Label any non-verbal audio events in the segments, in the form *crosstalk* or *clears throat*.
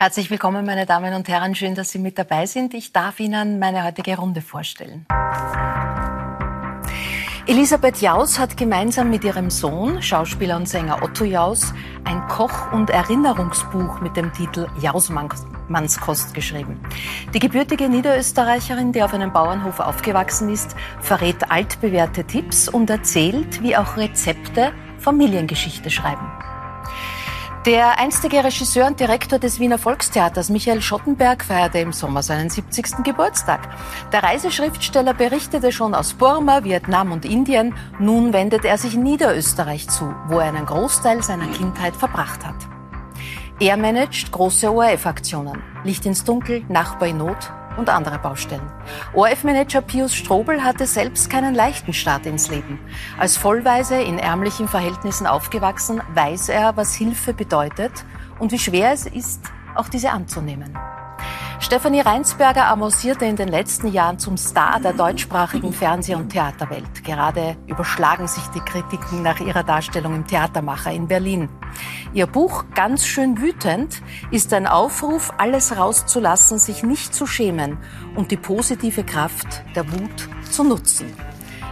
Herzlich willkommen, meine Damen und Herren. Schön, dass Sie mit dabei sind. Ich darf Ihnen meine heutige Runde vorstellen. Elisabeth Jaus hat gemeinsam mit ihrem Sohn, Schauspieler und Sänger Otto Jaus, ein Koch- und Erinnerungsbuch mit dem Titel Jausmannskost geschrieben. Die gebürtige Niederösterreicherin, die auf einem Bauernhof aufgewachsen ist, verrät altbewährte Tipps und erzählt, wie auch Rezepte Familiengeschichte schreiben. Der einstige Regisseur und Direktor des Wiener Volkstheaters, Michael Schottenberg, feierte im Sommer seinen 70. Geburtstag. Der Reiseschriftsteller berichtete schon aus Burma, Vietnam und Indien. Nun wendet er sich Niederösterreich zu, wo er einen Großteil seiner Kindheit verbracht hat. Er managt große ORF-Aktionen. Licht ins Dunkel, Nachbar in Not, und andere Baustellen. ORF-Manager Pius Strobel hatte selbst keinen leichten Start ins Leben. Als Vollweise in ärmlichen Verhältnissen aufgewachsen, weiß er, was Hilfe bedeutet und wie schwer es ist, auch diese anzunehmen. Stefanie Reinsberger avancierte in den letzten Jahren zum Star der deutschsprachigen Fernseh- und Theaterwelt. Gerade überschlagen sich die Kritiken nach ihrer Darstellung im Theatermacher in Berlin. Ihr Buch Ganz schön wütend ist ein Aufruf, alles rauszulassen, sich nicht zu schämen und die positive Kraft der Wut zu nutzen.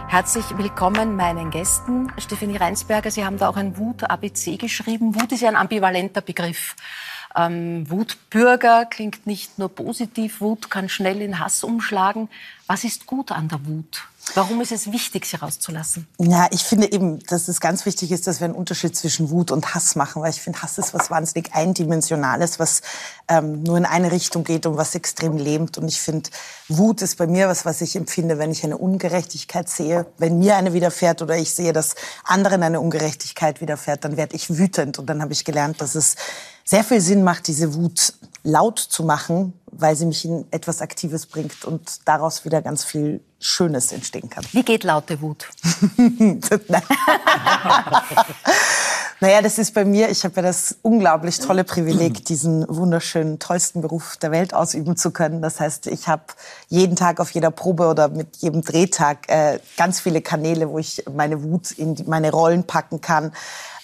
Herzlich willkommen meinen Gästen. Stefanie Reinsberger, Sie haben da auch ein Wut-ABC geschrieben. Wut ist ja ein ambivalenter Begriff. Ähm, Wutbürger klingt nicht nur positiv, Wut kann schnell in Hass umschlagen. Was ist gut an der Wut? Warum ist es wichtig, sie rauszulassen? Ja, ich finde eben, dass es ganz wichtig ist, dass wir einen Unterschied zwischen Wut und Hass machen, weil ich finde, Hass ist was wahnsinnig Eindimensionales, was ähm, nur in eine Richtung geht und was extrem lähmt. Und ich finde, Wut ist bei mir was, was ich empfinde, wenn ich eine Ungerechtigkeit sehe, wenn mir eine widerfährt oder ich sehe, dass anderen eine Ungerechtigkeit widerfährt, dann werde ich wütend. Und dann habe ich gelernt, dass es sehr viel Sinn macht, diese Wut laut zu machen, weil sie mich in etwas Aktives bringt und daraus wieder ganz viel Schönes entstehen kann. Wie geht laute Wut? *laughs* naja, das ist bei mir, ich habe ja das unglaublich tolle Privileg, diesen wunderschönen, tollsten Beruf der Welt ausüben zu können. Das heißt, ich habe jeden Tag auf jeder Probe oder mit jedem Drehtag äh, ganz viele Kanäle, wo ich meine Wut in die, meine Rollen packen kann.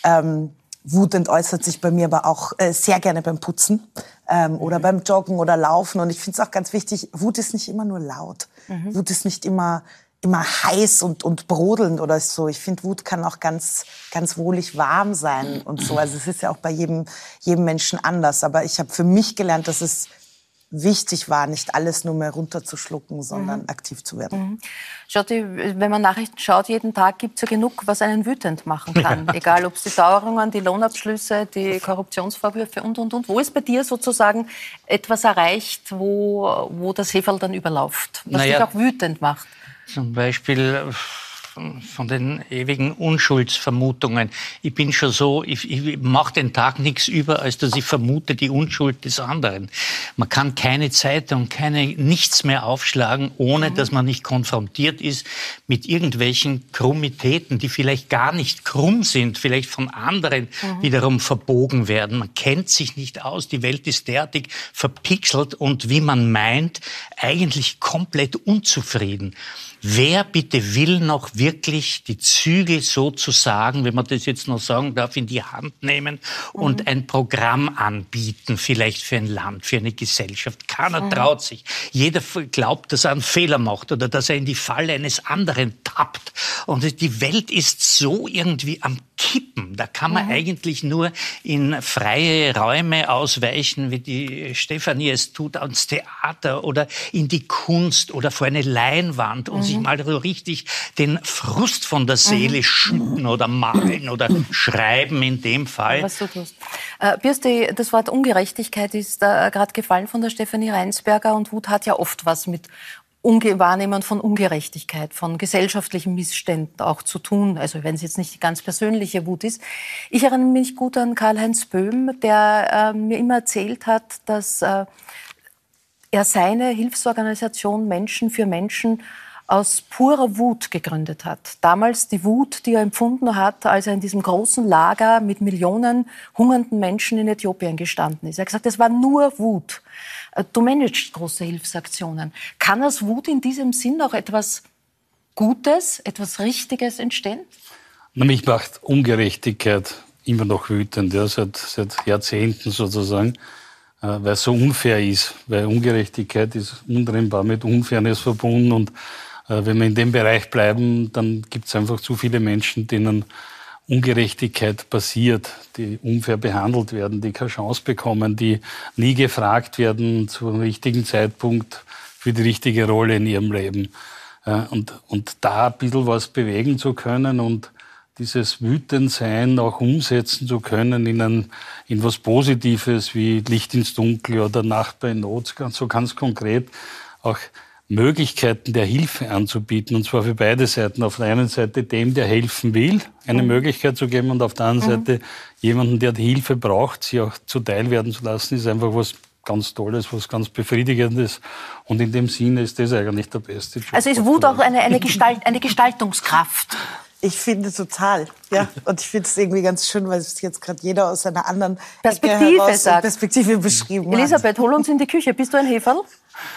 Ähm, Wut äußert sich bei mir aber auch äh, sehr gerne beim Putzen ähm, oder beim Joggen oder Laufen. Und ich finde es auch ganz wichtig, Wut ist nicht immer nur laut. Mhm. Wut ist nicht immer immer heiß und, und brodelnd oder so. Ich finde, Wut kann auch ganz, ganz wohlig warm sein und so. Also es ist ja auch bei jedem, jedem Menschen anders. Aber ich habe für mich gelernt, dass es wichtig war, nicht alles nur mehr runterzuschlucken, sondern mhm. aktiv zu werden. Mhm. Schaut, wenn man Nachrichten schaut, jeden Tag gibt es ja genug, was einen wütend machen kann. *laughs* Egal, ob es die Dauerungen, die Lohnabschlüsse, die Korruptionsvorwürfe und, und, und. Wo ist bei dir sozusagen etwas erreicht, wo, wo das Heferl dann überläuft, was naja, dich auch wütend macht? Zum Beispiel von den ewigen Unschuldsvermutungen. Ich bin schon so, ich, ich mache den Tag nichts über, als dass ich vermute die Unschuld des anderen. Man kann keine Zeitung, keine nichts mehr aufschlagen, ohne mhm. dass man nicht konfrontiert ist mit irgendwelchen Krummitäten, die vielleicht gar nicht krumm sind, vielleicht von anderen mhm. wiederum verbogen werden. Man kennt sich nicht aus, die Welt ist derartig verpixelt und wie man meint, eigentlich komplett unzufrieden. Wer bitte will noch wirklich die Zügel sozusagen, wenn man das jetzt noch sagen darf, in die Hand nehmen und mhm. ein Programm anbieten, vielleicht für ein Land, für eine Gesellschaft? Keiner mhm. traut sich. Jeder glaubt, dass er einen Fehler macht oder dass er in die Falle eines anderen tappt. Und die Welt ist so irgendwie am Kippen. Da kann man mhm. eigentlich nur in freie Räume ausweichen, wie die Stefanie es tut, ans Theater oder in die Kunst oder vor eine Leinwand und mhm. sich mal so richtig den Frust von der Seele mhm. schütten oder malen oder schreiben in dem Fall. Was du tust. Äh, Birsti, das Wort Ungerechtigkeit ist äh, gerade gefallen von der Stefanie Reinsberger und Wut hat ja oft was mit Unge Wahrnehmen von Ungerechtigkeit, von gesellschaftlichen Missständen auch zu tun. Also wenn es jetzt nicht die ganz persönliche Wut ist. Ich erinnere mich gut an Karl-Heinz Böhm, der äh, mir immer erzählt hat, dass äh, er seine Hilfsorganisation Menschen für Menschen aus purer Wut gegründet hat. Damals die Wut, die er empfunden hat, als er in diesem großen Lager mit Millionen hungernden Menschen in Äthiopien gestanden ist. Er hat gesagt, es war nur Wut. Äh, du managst große Hilfsaktionen. Kann aus Wut in diesem Sinn auch etwas Gutes, etwas Richtiges entstehen? Mich macht Ungerechtigkeit immer noch wütend, ja, seit, seit Jahrzehnten sozusagen. weil es so unfair ist, weil Ungerechtigkeit ist untrennbar mit Unfairness verbunden und äh, wenn wir in dem Bereich bleiben, dann gibt es einfach zu viele Menschen, denen Ungerechtigkeit passiert, die unfair behandelt werden, die keine Chance bekommen, die nie gefragt werden zum richtigen Zeitpunkt für die richtige Rolle in ihrem Leben. Äh, und, und da ein bisschen was bewegen zu können und dieses Wütendsein auch umsetzen zu können in, ein, in was Positives wie Licht ins Dunkel oder Nachbar in Not, so ganz konkret auch Möglichkeiten der Hilfe anzubieten, und zwar für beide Seiten. Auf der einen Seite dem, der helfen will, eine mhm. Möglichkeit zu geben, und auf der anderen mhm. Seite jemanden, der die Hilfe braucht, sie auch zuteil werden zu lassen, ist einfach was ganz Tolles, was ganz Befriedigendes. Und in dem Sinne ist das eigentlich der beste Job. Also ist Wut auch eine, eine, Gestalt, eine Gestaltungskraft? Ich finde total, ja. Und ich finde es irgendwie ganz schön, weil es jetzt gerade jeder aus einer anderen Perspektive, sagt. Perspektive beschrieben Elisabeth, hol uns in die Küche. Bist du ein Heferl?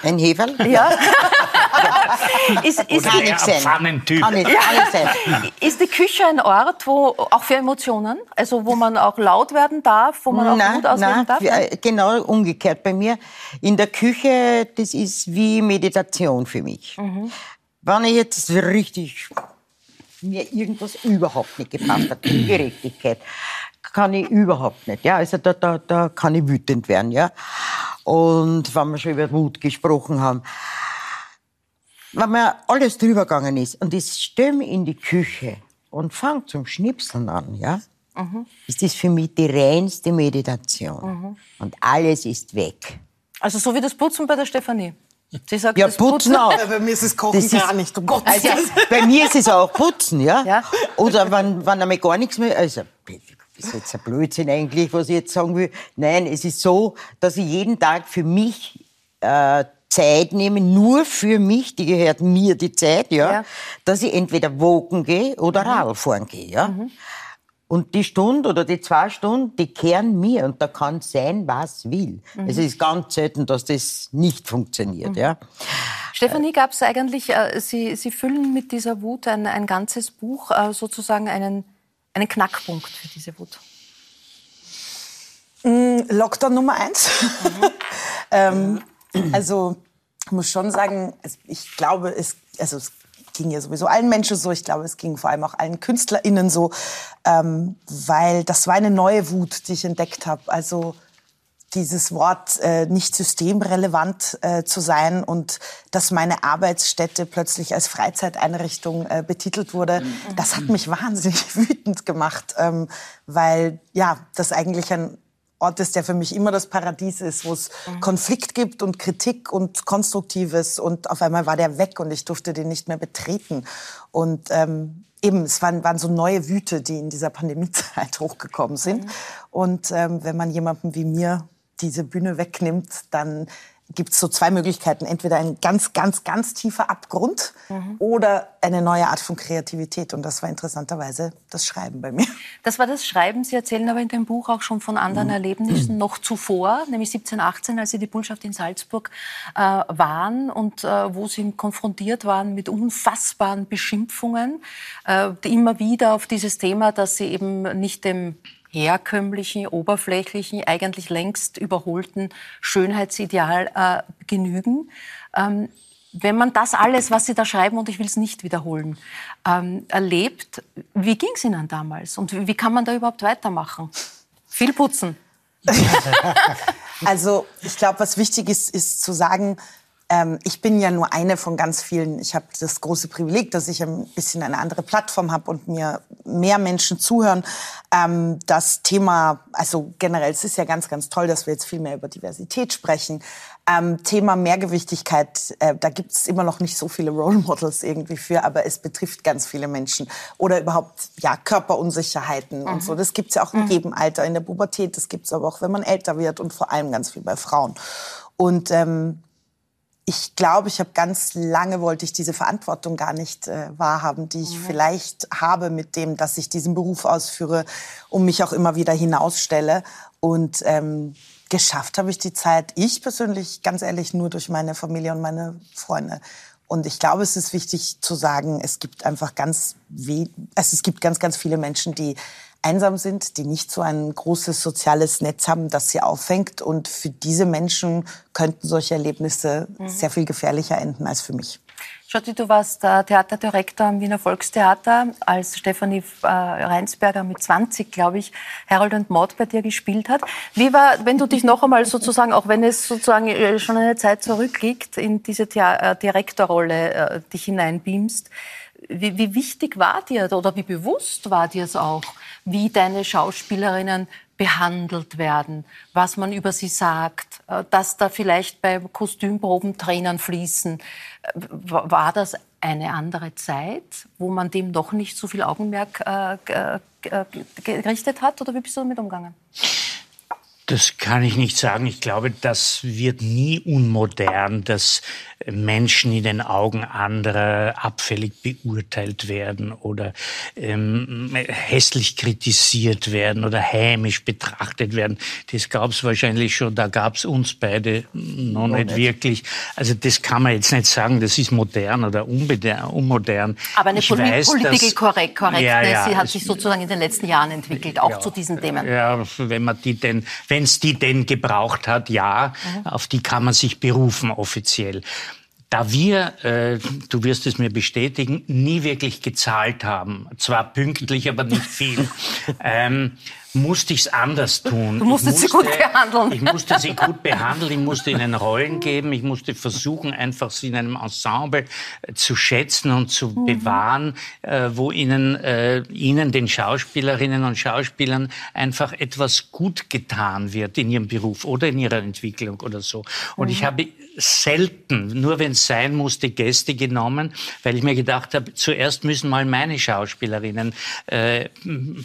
Ein Heferl? Ja. *laughs* ist, ist, kann ich sein. Pfannentyp. Kann ich, kann ich. Ist die Küche ein Ort, wo auch für Emotionen, also wo man auch laut werden darf, wo man auch ausleben nein, darf? Nein, genau umgekehrt bei mir. In der Küche, das ist wie Meditation für mich. Mhm. Wenn ich jetzt richtig mir irgendwas überhaupt nicht gepasst hat, Ungerechtigkeit, kann ich überhaupt nicht. Ja, also da, da, da kann ich wütend werden. Ja. Und wenn wir schon über Wut gesprochen haben, wenn mir alles drüber gegangen ist und ich mich in die Küche und fange zum Schnipseln an, ja, mhm. ist das für mich die reinste Meditation. Mhm. Und alles ist weg. Also so wie das Putzen bei der Stefanie. Sie sagt, ja, Putzen, Putzen auch. Bei mir ist es Kochen das gar nicht, um Gottes also, Bei mir ist es auch Putzen, ja. ja. Oder wenn, wenn einmal gar nichts mehr, also das ist jetzt ein Blödsinn eigentlich, was ich jetzt sagen will. Nein, es ist so, dass ich jeden Tag für mich äh, Zeit nehme, nur für mich, die gehört mir die Zeit, ja, ja. dass ich entweder wogen gehe oder mhm. Radfahren gehe, ja. Mhm. Und die Stunde oder die zwei Stunden, die kehren mir und da kann sein, was will. Mhm. Es ist ganz selten, dass das nicht funktioniert, mhm. ja. Stefanie, gab es eigentlich, äh, Sie, Sie füllen mit dieser Wut ein, ein ganzes Buch, äh, sozusagen einen einen Knackpunkt für diese Wut? Mm, Lockdown Nummer eins. Mhm. *laughs* ähm, also ich muss schon sagen, ich glaube, es, also es ging ja sowieso allen Menschen so. Ich glaube, es ging vor allem auch allen KünstlerInnen so, ähm, weil das war eine neue Wut, die ich entdeckt habe. Also dieses Wort äh, nicht systemrelevant äh, zu sein und dass meine Arbeitsstätte plötzlich als Freizeiteinrichtung äh, betitelt wurde, mhm. das hat mich wahnsinnig *laughs* wütend gemacht, ähm, weil ja das eigentlich ein Ort ist, der für mich immer das Paradies ist, wo es mhm. Konflikt gibt und Kritik und Konstruktives und auf einmal war der weg und ich durfte den nicht mehr betreten und ähm, eben, es waren, waren so neue Wüte, die in dieser Pandemiezeit *laughs* hochgekommen sind. Mhm. Und ähm, wenn man jemandem wie mir diese Bühne wegnimmt, dann gibt es so zwei Möglichkeiten. Entweder ein ganz, ganz, ganz tiefer Abgrund mhm. oder eine neue Art von Kreativität. Und das war interessanterweise das Schreiben bei mir. Das war das Schreiben. Sie erzählen aber in dem Buch auch schon von anderen mhm. Erlebnissen noch zuvor, nämlich 17, 18, als Sie die Botschaft in Salzburg äh, waren und äh, wo Sie konfrontiert waren mit unfassbaren Beschimpfungen, äh, immer wieder auf dieses Thema, dass Sie eben nicht dem herkömmlichen, oberflächlichen, eigentlich längst überholten Schönheitsideal äh, genügen. Ähm, wenn man das alles, was Sie da schreiben, und ich will es nicht wiederholen, ähm, erlebt, wie ging es Ihnen damals und wie kann man da überhaupt weitermachen? Viel putzen. *laughs* also ich glaube, was wichtig ist, ist zu sagen, ähm, ich bin ja nur eine von ganz vielen. Ich habe das große Privileg, dass ich ein bisschen eine andere Plattform habe und mir mehr Menschen zuhören. Ähm, das Thema, also generell, es ist ja ganz, ganz toll, dass wir jetzt viel mehr über Diversität sprechen. Ähm, Thema Mehrgewichtigkeit, äh, da gibt es immer noch nicht so viele Role Models irgendwie für, aber es betrifft ganz viele Menschen. Oder überhaupt ja Körperunsicherheiten mhm. und so. Das gibt's ja auch in mhm. jedem Alter, in der Pubertät. Das gibt's aber auch, wenn man älter wird und vor allem ganz viel bei Frauen. Und ähm, ich glaube, ich habe ganz lange wollte ich diese Verantwortung gar nicht äh, wahrhaben, die ich mhm. vielleicht habe mit dem, dass ich diesen Beruf ausführe und mich auch immer wieder hinausstelle. Und ähm, geschafft habe ich die Zeit, ich persönlich, ganz ehrlich, nur durch meine Familie und meine Freunde. Und ich glaube, es ist wichtig zu sagen, es gibt einfach ganz, also es gibt ganz, ganz viele Menschen, die einsam sind, die nicht so ein großes soziales Netz haben, das sie auffängt. Und für diese Menschen könnten solche Erlebnisse mhm. sehr viel gefährlicher enden als für mich. Schotti, du warst äh, Theaterdirektor am Wiener Volkstheater, als Stefanie äh, Reinsberger mit 20, glaube ich, Harold und Maud bei dir gespielt hat. Wie war, wenn du dich noch einmal sozusagen, auch wenn es sozusagen äh, schon eine Zeit zurückliegt, in diese Direktorrolle dich hineinbeamst, wie, wie wichtig war dir oder wie bewusst war dir es auch, wie deine Schauspielerinnen behandelt werden, was man über sie sagt, äh, dass da vielleicht bei Kostümproben Tränen fließen. War das eine andere Zeit, wo man dem noch nicht so viel Augenmerk äh, gerichtet hat oder wie bist du damit umgegangen? Das kann ich nicht sagen. Ich glaube, das wird nie unmodern, dass Menschen in den Augen anderer abfällig beurteilt werden oder ähm, hässlich kritisiert werden oder hämisch betrachtet werden. Das gab es wahrscheinlich schon, da gab es uns beide noch nicht, nicht, wirklich. Also das kann man jetzt nicht sagen, das ist modern oder unmodern. Aber eine Poli weiß, Political Correct, Correctness, ja, ja, sie hat sich sozusagen in den letzten Jahren entwickelt, auch ja, zu diesen Themen. Ja, wenn man die denn, wenn es die denn gebraucht hat, ja, mhm. auf die kann man sich berufen offiziell. Da wir, äh, du wirst es mir bestätigen, nie wirklich gezahlt haben, zwar pünktlich, aber nicht viel, *laughs* ähm, musste ich es anders tun. Du musstest musste, sie gut behandeln. Ich musste sie gut behandeln, ich musste ihnen Rollen geben, ich musste versuchen, einfach sie in einem Ensemble äh, zu schätzen und zu mhm. bewahren, äh, wo ihnen, äh, ihnen, den Schauspielerinnen und Schauspielern, einfach etwas gut getan wird in ihrem Beruf oder in ihrer Entwicklung oder so. Und mhm. ich habe selten, nur wenn es sein musste, Gäste genommen, weil ich mir gedacht habe, zuerst müssen mal meine Schauspielerinnen äh,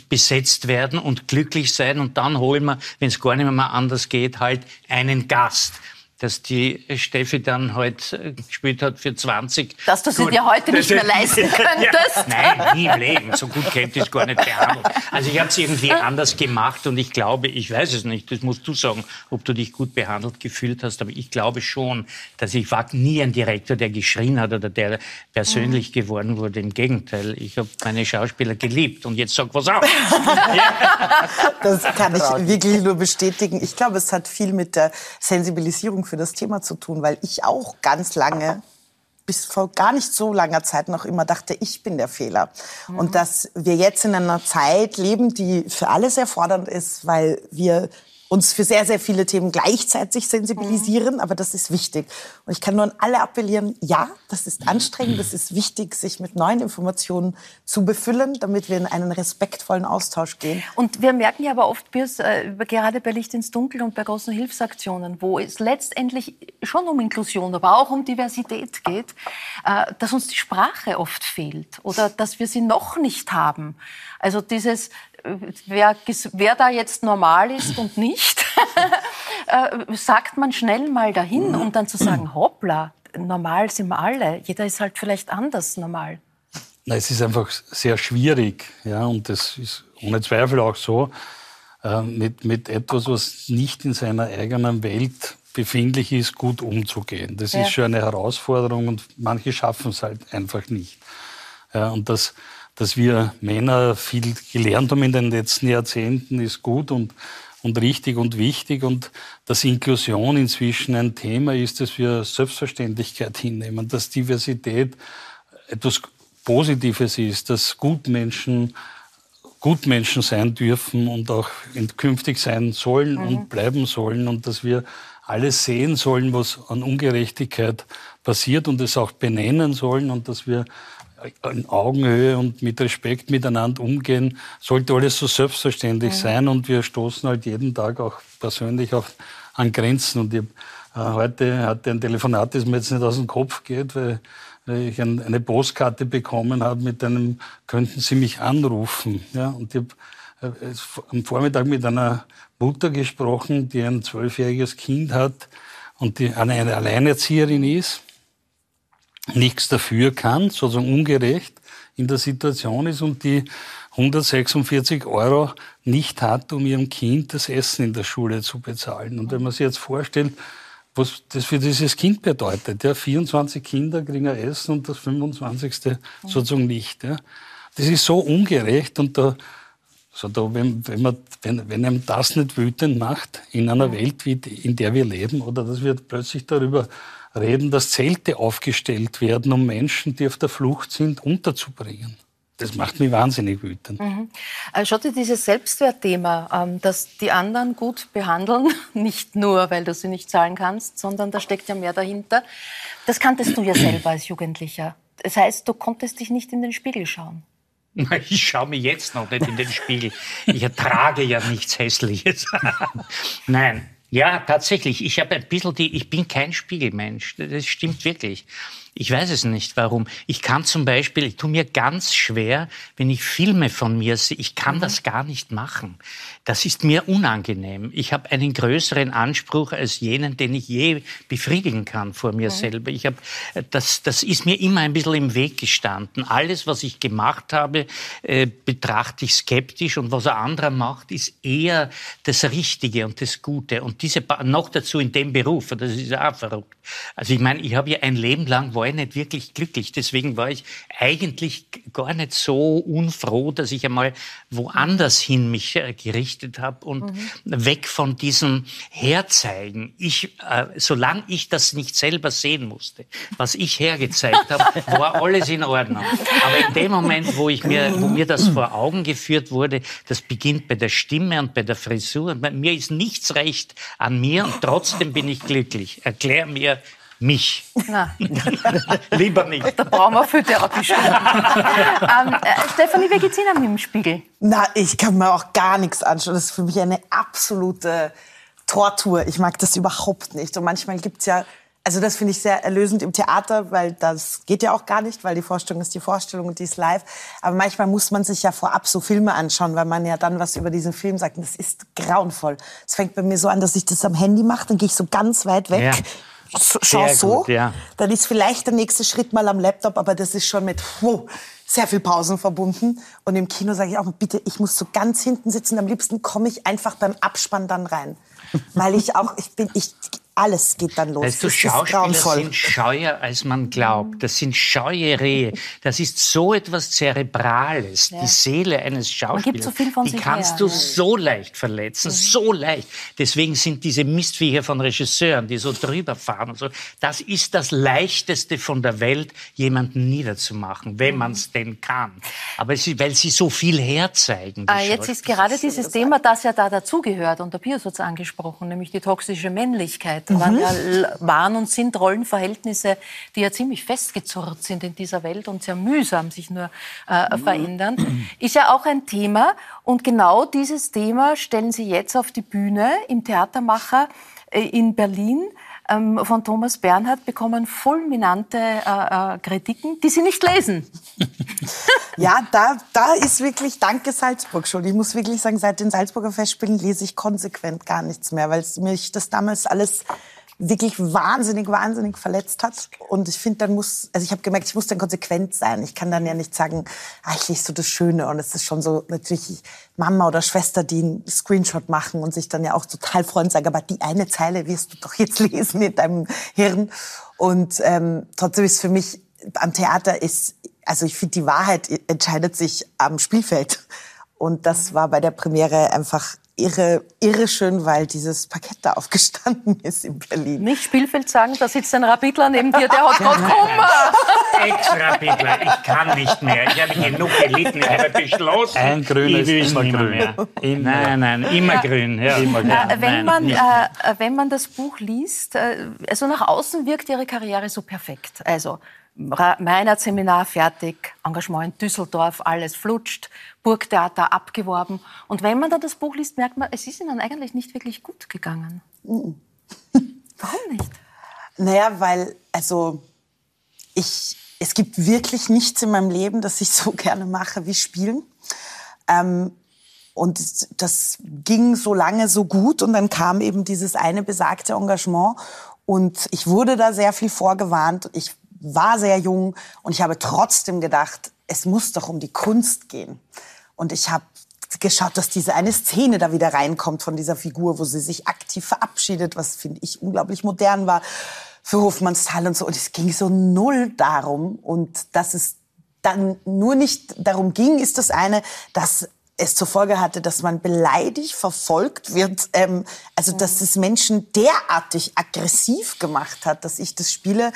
besetzt werden und glücklich glücklich sein und dann holen wir, wenn es gar nicht mehr anders geht, halt einen Gast dass die Steffi dann heute äh, gespielt hat für 20. Dass du sie dir heute nicht mehr leisten *laughs* könntest. Ja, nein, nie im Leben. So gut kennt ich es gar nicht behandelt. Also ich habe es irgendwie anders gemacht und ich glaube, ich weiß es nicht, das musst du sagen, ob du dich gut behandelt gefühlt hast, aber ich glaube schon, dass ich war nie ein Direktor, der geschrien hat oder der persönlich mhm. geworden wurde. Im Gegenteil, ich habe meine Schauspieler geliebt und jetzt sag was auf. *laughs* das kann ich wirklich nur bestätigen. Ich glaube, es hat viel mit der Sensibilisierung für das Thema zu tun, weil ich auch ganz lange bis vor gar nicht so langer Zeit noch immer dachte, ich bin der Fehler. Mhm. Und dass wir jetzt in einer Zeit leben, die für alle sehr fordernd ist, weil wir uns für sehr, sehr viele Themen gleichzeitig sensibilisieren, mhm. aber das ist wichtig. Und ich kann nur an alle appellieren, ja, das ist anstrengend, das ist wichtig, sich mit neuen Informationen zu befüllen, damit wir in einen respektvollen Austausch gehen. Und wir merken ja aber oft, Birs, äh, gerade bei Licht ins Dunkel und bei großen Hilfsaktionen, wo es letztendlich schon um Inklusion, aber auch um Diversität geht, äh, dass uns die Sprache oft fehlt oder dass wir sie noch nicht haben. Also dieses, wer, wer da jetzt normal ist und nicht, *laughs* äh, sagt man schnell mal dahin, um dann zu sagen, *clears throat* hoppla, normal sind wir alle. Jeder ist halt vielleicht anders normal. Na, es ist einfach sehr schwierig, ja, und das ist ohne Zweifel auch so, äh, mit, mit etwas, was nicht in seiner eigenen Welt befindlich ist, gut umzugehen. Das ja. ist schon eine Herausforderung und manche schaffen es halt einfach nicht. Ja, und das, dass wir Männer viel gelernt haben in den letzten Jahrzehnten, ist gut und, und richtig und wichtig. Und dass Inklusion inzwischen ein Thema ist, das wir Selbstverständlichkeit *laughs* hinnehmen, dass Diversität etwas Positives ist, dass Gutmenschen Gutmenschen sein dürfen und auch künftig sein sollen mhm. und bleiben sollen und dass wir alles sehen sollen, was an Ungerechtigkeit passiert und es auch benennen sollen und dass wir in Augenhöhe und mit Respekt miteinander umgehen, sollte alles so selbstverständlich mhm. sein und wir stoßen halt jeden Tag auch persönlich auf, an Grenzen. Und ich, äh, heute hatte ein Telefonat, das mir jetzt nicht aus dem Kopf geht, weil, weil ich ein, eine Postkarte bekommen habe mit einem, könnten Sie mich anrufen? Ja, und ich habe äh, am Vormittag mit einer Mutter gesprochen, die ein zwölfjähriges Kind hat und die eine Alleinerzieherin ist nichts dafür kann, sozusagen ungerecht in der Situation ist und die 146 Euro nicht hat, um ihrem Kind das Essen in der Schule zu bezahlen. Und wenn man sich jetzt vorstellt, was das für dieses Kind bedeutet, ja, 24 Kinder kriegen ein Essen und das 25. sozusagen nicht. Ja. Das ist so ungerecht und da So da, wenn, wenn, man, wenn, wenn einem das nicht wütend macht, in einer Welt, wie in der wir leben, oder dass wir plötzlich darüber reden, dass Zelte aufgestellt werden, um Menschen, die auf der Flucht sind, unterzubringen. Das macht mich wahnsinnig wütend. Mhm. Also schaut dir dieses Selbstwertthema, dass die anderen gut behandeln, *laughs* nicht nur, weil du sie nicht zahlen kannst, sondern da steckt ja mehr dahinter. Das kanntest du ja selber als Jugendlicher. Das heißt, du konntest dich nicht in den Spiegel schauen. *laughs* Ich schaue mir jetzt noch nicht in den Spiegel. Ich ertrage ja nichts Hässliches. *laughs* Nein, ja, tatsächlich. Ich habe ein bisschen die, ich bin kein Spiegelmensch. Das stimmt wirklich. Ich weiß es nicht, warum. Ich kann zum Beispiel, ich tue mir ganz schwer, wenn ich Filme von mir sehe, ich kann mhm. das gar nicht machen. Das ist mir unangenehm. Ich habe einen größeren Anspruch als jenen, den ich je befriedigen kann vor mir mhm. selber. Ich habe, das, das ist mir immer ein bisschen im Weg gestanden. Alles, was ich gemacht habe, äh, betrachte ich skeptisch und was ein anderer macht, ist eher das Richtige und das Gute. Und diese, noch dazu in dem Beruf, das ist auch verrückt. Also ich meine, ich habe ja ein Leben lang war ich nicht wirklich glücklich. Deswegen war ich eigentlich gar nicht so unfroh, dass ich einmal woanders hin mich äh, gerichtet habe und mhm. weg von diesem Herzeigen. Ich, äh, solange ich das nicht selber sehen musste, was ich hergezeigt habe, *laughs* war alles in Ordnung. Aber in dem Moment, wo ich mir, wo mir das vor Augen geführt wurde, das beginnt bei der Stimme und bei der Frisur. Und mir ist nichts recht an mir und trotzdem bin ich glücklich. Erklär mir, mich. *laughs* Lieber nicht. Da brauchen wir viel Therapie *laughs* ähm, äh, Stefanie, wie geht's Ihnen mit dem Spiegel? Na, ich kann mir auch gar nichts anschauen. Das ist für mich eine absolute Tortur. Ich mag das überhaupt nicht. Und manchmal gibt's ja also das finde ich sehr erlösend im Theater, weil das geht ja auch gar nicht, weil die Vorstellung ist die Vorstellung und die ist live. Aber manchmal muss man sich ja vorab so Filme anschauen, weil man ja dann was über diesen Film sagt. Und das ist grauenvoll. Es fängt bei mir so an, dass ich das am Handy mache, dann gehe ich so ganz weit weg. Ja schau so, gut, ja. dann ist vielleicht der nächste Schritt mal am Laptop, aber das ist schon mit wow, sehr viel Pausen verbunden. Und im Kino sage ich auch, bitte, ich muss so ganz hinten sitzen. Am liebsten komme ich einfach beim Abspann dann rein. *laughs* Weil ich auch, ich bin, ich, alles geht dann los. Weißt du, Schauspieler sind scheuer, als man glaubt. Das sind scheue Rehe. Das ist so etwas Zerebrales. Ja. Die Seele eines Schauspielers, so die kannst her. du so leicht verletzen, mhm. so leicht. Deswegen sind diese Mistviecher von Regisseuren, die so drüber fahren und so, das ist das Leichteste von der Welt, jemanden niederzumachen, wenn mhm. man es denn kann. Aber es ist, weil sie so viel herzeigen. Ah, jetzt ist gerade dieses Thema, das ja da dazugehört, und der Pius hat es angesprochen, nämlich die toxische Männlichkeit. Da waren, ja, waren und sind Rollenverhältnisse, die ja ziemlich festgezurrt sind in dieser Welt und sehr mühsam sich nur äh, verändern. Ist ja auch ein Thema. Und genau dieses Thema stellen Sie jetzt auf die Bühne im Theatermacher äh, in Berlin von Thomas Bernhard bekommen fulminante äh, äh, Kritiken, die Sie nicht lesen. *laughs* ja, da, da ist wirklich Danke Salzburg schon. Ich muss wirklich sagen, seit den Salzburger Festspielen lese ich konsequent gar nichts mehr, weil mich das damals alles wirklich wahnsinnig, wahnsinnig verletzt hat. Und ich finde, dann muss, also ich habe gemerkt, ich muss dann konsequent sein. Ich kann dann ja nicht sagen, ah, ich lese so das Schöne. Und es ist schon so natürlich Mama oder Schwester, die einen Screenshot machen und sich dann ja auch total freuen und sagen, aber die eine Zeile wirst du doch jetzt *laughs* lesen in deinem Hirn. Und ähm, trotzdem ist für mich am Theater ist, also ich finde, die Wahrheit entscheidet sich am Spielfeld. Und das war bei der Premiere einfach irre, irre schön, weil dieses Parkett da aufgestanden *laughs* ist in Berlin. Nicht Spielfeld sagen, da sitzt ein Rapidler neben dir, der hat gerade Kummer. Ex-Rapidler, ich kann nicht mehr. Ich habe genug gelitten, ich habe beschlossen. Ein grünes ist immer grün. Mehr. Immer. Nein, nein, immer grün. Ja. Immer grün. Äh, wenn, man, äh, wenn man das Buch liest, äh, also nach außen wirkt Ihre Karriere so perfekt. Also Meinert Seminar fertig, Engagement in Düsseldorf, alles flutscht, Burgtheater abgeworben. Und wenn man dann das Buch liest, merkt man, es ist ihnen eigentlich nicht wirklich gut gegangen. *laughs* Warum nicht? Naja, weil, also, ich, es gibt wirklich nichts in meinem Leben, das ich so *laughs* gerne mache wie Spielen. Ähm, und das ging so lange so gut und dann kam eben dieses eine besagte Engagement und ich wurde da sehr viel vorgewarnt. Ich war sehr jung und ich habe trotzdem gedacht, es muss doch um die Kunst gehen. Und ich habe geschaut, dass diese eine Szene da wieder reinkommt von dieser Figur, wo sie sich aktiv verabschiedet, was finde ich unglaublich modern war für Hofmannsthal und so. Und es ging so null darum. Und dass es dann nur nicht darum ging, ist das eine, dass es zur Folge hatte, dass man beleidigt, verfolgt wird, ähm, also dass es Menschen derartig aggressiv gemacht hat, dass ich das spiele,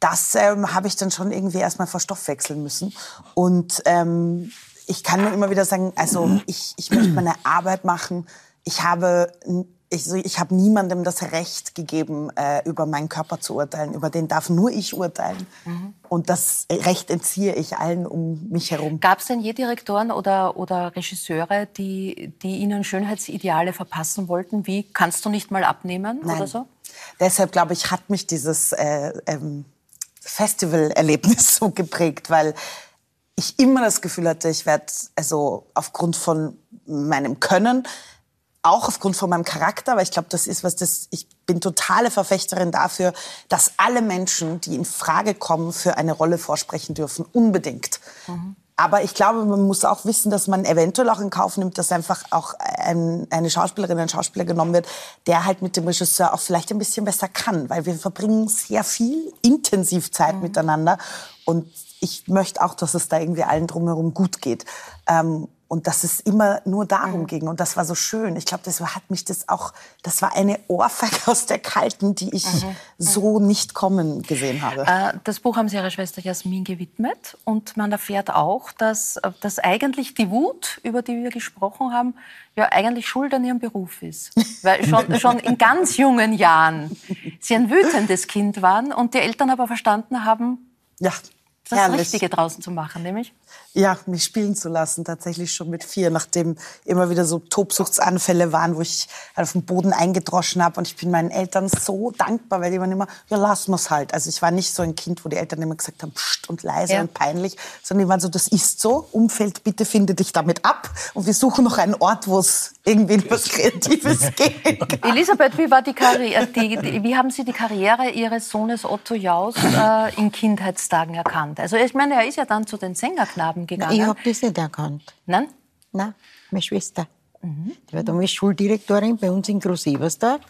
das ähm, habe ich dann schon irgendwie erstmal verstoffwechseln müssen. Und ähm, ich kann nur immer wieder sagen, also ich, ich möchte meine Arbeit machen. Ich habe ich, ich habe niemandem das Recht gegeben, äh, über meinen Körper zu urteilen. Über den darf nur ich urteilen. Mhm. Und das Recht entziehe ich allen um mich herum. Gab es denn je Direktoren oder, oder Regisseure, die, die Ihnen Schönheitsideale verpassen wollten? Wie kannst du nicht mal abnehmen Nein. oder so? Deshalb glaube ich, hat mich dieses äh, ähm, Festivalerlebnis *laughs* so geprägt, weil ich immer das Gefühl hatte, ich werde also aufgrund von meinem Können auch aufgrund von meinem Charakter, weil ich glaube, das ist was, das ich bin totale Verfechterin dafür, dass alle Menschen, die in Frage kommen, für eine Rolle vorsprechen dürfen, unbedingt. Mhm. Aber ich glaube, man muss auch wissen, dass man eventuell auch in Kauf nimmt, dass einfach auch ein, eine Schauspielerin, ein Schauspieler genommen wird, der halt mit dem Regisseur auch vielleicht ein bisschen besser kann, weil wir verbringen sehr viel intensiv Zeit mhm. miteinander und ich möchte auch, dass es da irgendwie allen drumherum gut geht. Ähm, und dass es immer nur darum mhm. ging. Und das war so schön. Ich glaube, das hat mich das auch, das war eine Ohrfeige *laughs* aus der Kalten, die ich mhm. so nicht kommen gesehen habe. Äh, das Buch haben Sie Ihrer Schwester Jasmin gewidmet. Und man erfährt auch, dass, äh, dass eigentlich die Wut, über die wir gesprochen haben, ja eigentlich schuld an ihrem Beruf ist. *laughs* Weil schon, schon in ganz jungen Jahren sie ein wütendes Kind waren und die Eltern aber verstanden haben, ja, das herrlich. Richtige draußen zu machen, nämlich? Ja, mich spielen zu lassen, tatsächlich schon mit vier, nachdem immer wieder so Tobsuchtsanfälle waren, wo ich halt auf den Boden eingedroschen habe. Und ich bin meinen Eltern so dankbar, weil die waren immer, ja, lassen wir's halt. Also ich war nicht so ein Kind, wo die Eltern immer gesagt haben, pst und leise ja. und peinlich, sondern die waren so, das ist so, Umfeld, bitte finde dich damit ab. Und wir suchen noch einen Ort, wo es irgendwie was Kreatives *laughs* geht. Elisabeth, wie war die Karriere, die, die, wie haben Sie die Karriere Ihres Sohnes Otto Jaus äh, in Kindheitstagen erkannt? Also ich meine, er ist ja dann zu den Sängerknaben gegangen? Ich habe das nicht erkannt. Nein? Nein, meine Schwester. Mhm. Die war damals Schuldirektorin bei uns in Groß-Ebersdorf.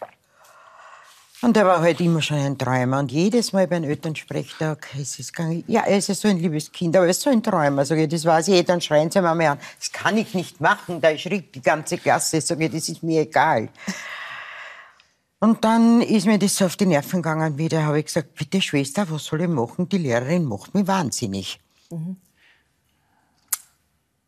Und er war halt immer schon ein Träumer. Und jedes Mal beim Elternsprechtag ist es gegangen, ja, er ist ja so ein liebes Kind, aber er ist so ein Träumer. Sag ich, das weiß ich, dann schreien sie mir an, das kann ich nicht machen, da schrieb die ganze Klasse. Sag ich, das ist mir egal. Und dann ist mir das so auf die Nerven gegangen wieder. habe ich gesagt, bitte Schwester, was soll ich machen? Die Lehrerin macht mich wahnsinnig. Mhm.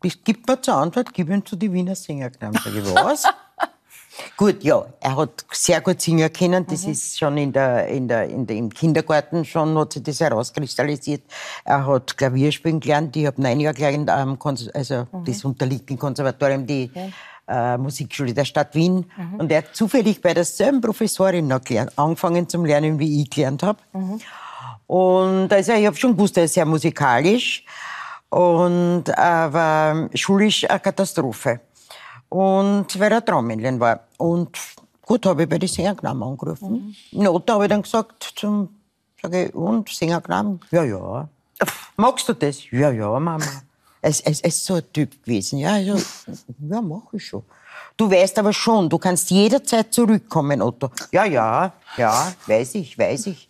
Gibt mir zur Antwort, gib ihm zu die Wiener Sängerknaben. Sag ich, was? *laughs* gut, ja, er hat sehr gut singen können. Das mhm. ist schon in der, in der, in der, im Kindergarten schon, hat sich das herauskristallisiert. Er hat Klavier spielen gelernt. Ich habe neun Jahre gelernt, ähm, also mhm. das unterliegt dem Konservatorium, die ja. äh, Musikschule der Stadt Wien. Mhm. Und er hat zufällig bei derselben Professorin noch gelernt, angefangen zum Lernen, wie ich gelernt habe. Mhm. Und also ich habe schon gewusst, er ist sehr musikalisch. Und aber schulisch eine Katastrophe. Und weil er Traumännchen war. Und gut, habe ich bei den Sängerknaben angerufen. Mhm. Note habe ich dann gesagt zum, sage ich, und Sängerknaben? Ja, ja. Magst du das? Ja, ja, Mama. *laughs* Es, es, es ist so ein Typ gewesen. Ja, also, ja, mach ich schon. Du weißt aber schon, du kannst jederzeit zurückkommen, Otto. Ja, ja, ja, weiß ich, weiß ich.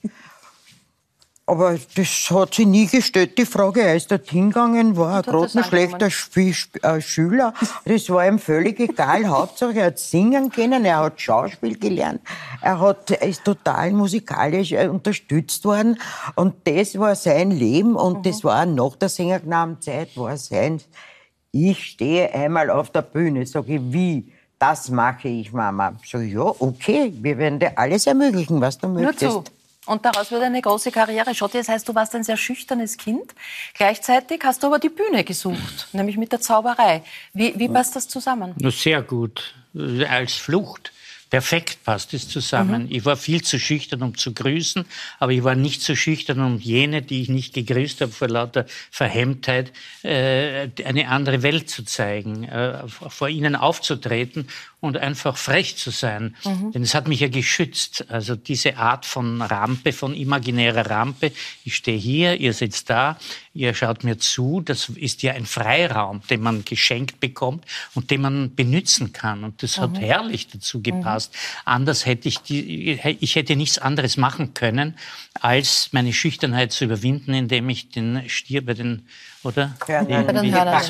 Aber das hat sich nie gestellt, die Frage. Er ist dort hingegangen, war gerade ein schlechter Sp Sp äh, Schüler. Das war ihm völlig egal. *laughs* Hauptsache, er hat singen können, er hat Schauspiel gelernt, er, hat, er ist total musikalisch äh, unterstützt worden. Und das war sein Leben und mhm. das war nach der Sängerknabenzeit, war sein, ich stehe einmal auf der Bühne, sage ich, wie? Das mache ich, Mama. So, ja, okay, wir werden dir alles ermöglichen, was du möchtest. Nur zu. Und daraus wurde eine große Karriere. Schotti, das heißt, du warst ein sehr schüchternes Kind. Gleichzeitig hast du aber die Bühne gesucht, *laughs* nämlich mit der Zauberei. Wie, wie passt das zusammen? Sehr gut. Als Flucht perfekt passt es zusammen. Mhm. Ich war viel zu schüchtern, um zu grüßen, aber ich war nicht so schüchtern, um jene, die ich nicht gegrüßt habe, vor lauter Verhemmtheit, äh, eine andere Welt zu zeigen, äh, vor ihnen aufzutreten und einfach frech zu sein. Mhm. Denn es hat mich ja geschützt. Also diese Art von Rampe, von imaginärer Rampe. Ich stehe hier, ihr sitzt da. ihr schaut mir zu, das ist ja ein Freiraum, den man geschenkt bekommt und den man benutzen kann. Und das hat mhm. herrlich dazu gepasst. Mhm. Anders hätte ich die, ich hätte nichts anderes machen können, als meine Schüchternheit zu überwinden, indem ich den Stier bei den oder? Ja, bei den Hörnern.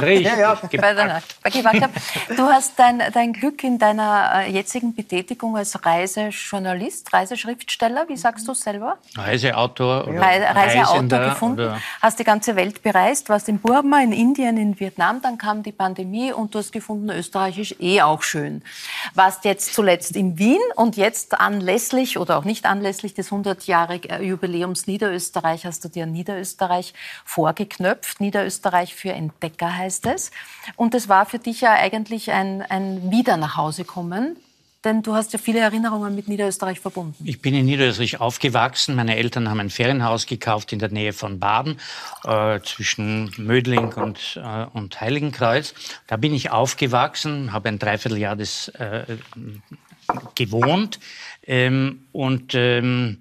Richtig. Ja, ja. Du hast dein, dein Glück in deiner äh, jetzigen Betätigung als Reisejournalist, Reiseschriftsteller, wie sagst du selber? Reiseautor oder Reise, Reiseautor gefunden. Oder? Hast die ganze Welt bereist, warst in Burma, in Indien, in Vietnam, dann kam die Pandemie und du hast gefunden, Österreich ist eh auch schön. Warst jetzt zuletzt in Wien und jetzt anlässlich oder auch nicht anlässlich des 100-jährigen Jubiläums Niederösterreich hast du dir Niederösterreich vorgestellt geknöpft. Niederösterreich für Entdecker heißt es. Und es war für dich ja eigentlich ein, ein Wieder nach Hause kommen. Denn du hast ja viele Erinnerungen mit Niederösterreich verbunden. Ich bin in Niederösterreich aufgewachsen. Meine Eltern haben ein Ferienhaus gekauft in der Nähe von Baden, äh, zwischen Mödling und, äh, und Heiligenkreuz. Da bin ich aufgewachsen, habe ein Dreivierteljahr das äh, gewohnt. Ähm, und ähm,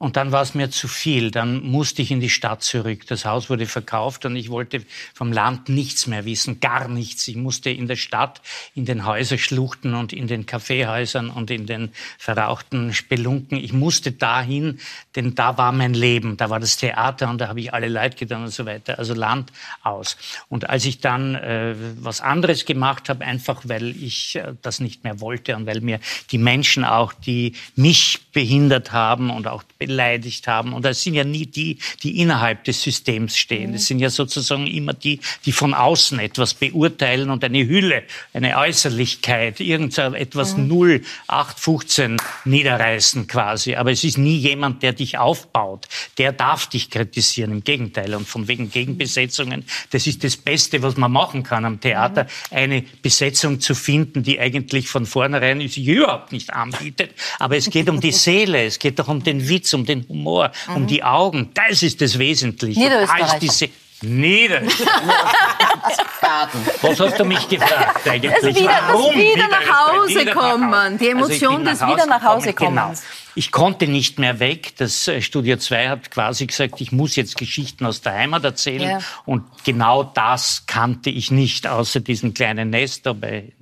und dann war es mir zu viel. Dann musste ich in die Stadt zurück. Das Haus wurde verkauft und ich wollte vom Land nichts mehr wissen, gar nichts. Ich musste in der Stadt, in den Häuserschluchten und in den Kaffeehäusern und in den verrauchten Spelunken. Ich musste dahin, denn da war mein Leben. Da war das Theater und da habe ich alle Leid getan und so weiter. Also Land aus. Und als ich dann äh, was anderes gemacht habe, einfach weil ich äh, das nicht mehr wollte und weil mir die Menschen auch, die mich behindert haben und auch beleidigt haben. Und das sind ja nie die, die innerhalb des Systems stehen. Das sind ja sozusagen immer die, die von außen etwas beurteilen und eine Hülle, eine Äußerlichkeit, irgendetwas mhm. 0, 8, 15 niederreißen quasi. Aber es ist nie jemand, der dich aufbaut. Der darf dich kritisieren. Im Gegenteil. Und von wegen Gegenbesetzungen, das ist das Beste, was man machen kann am Theater, mhm. eine Besetzung zu finden, die eigentlich von vornherein sich überhaupt nicht anbietet. Aber es geht um die Seele, es geht doch um den Witz, um den Humor, mhm. um die Augen. Das ist das Wesentliche. Niederösterreich. Diese Niederösterreich. *laughs* Was hast du mich gefragt eigentlich? Das wieder, Warum? Das wieder nach Hause kommen. Die also Emotion also des Wieder nach Hause kommens. Genau. Ich konnte nicht mehr weg. Das äh, Studio 2 hat quasi gesagt, ich muss jetzt Geschichten aus der Heimat erzählen. Ja. Und genau das kannte ich nicht, außer diesen kleinen Nest dabei.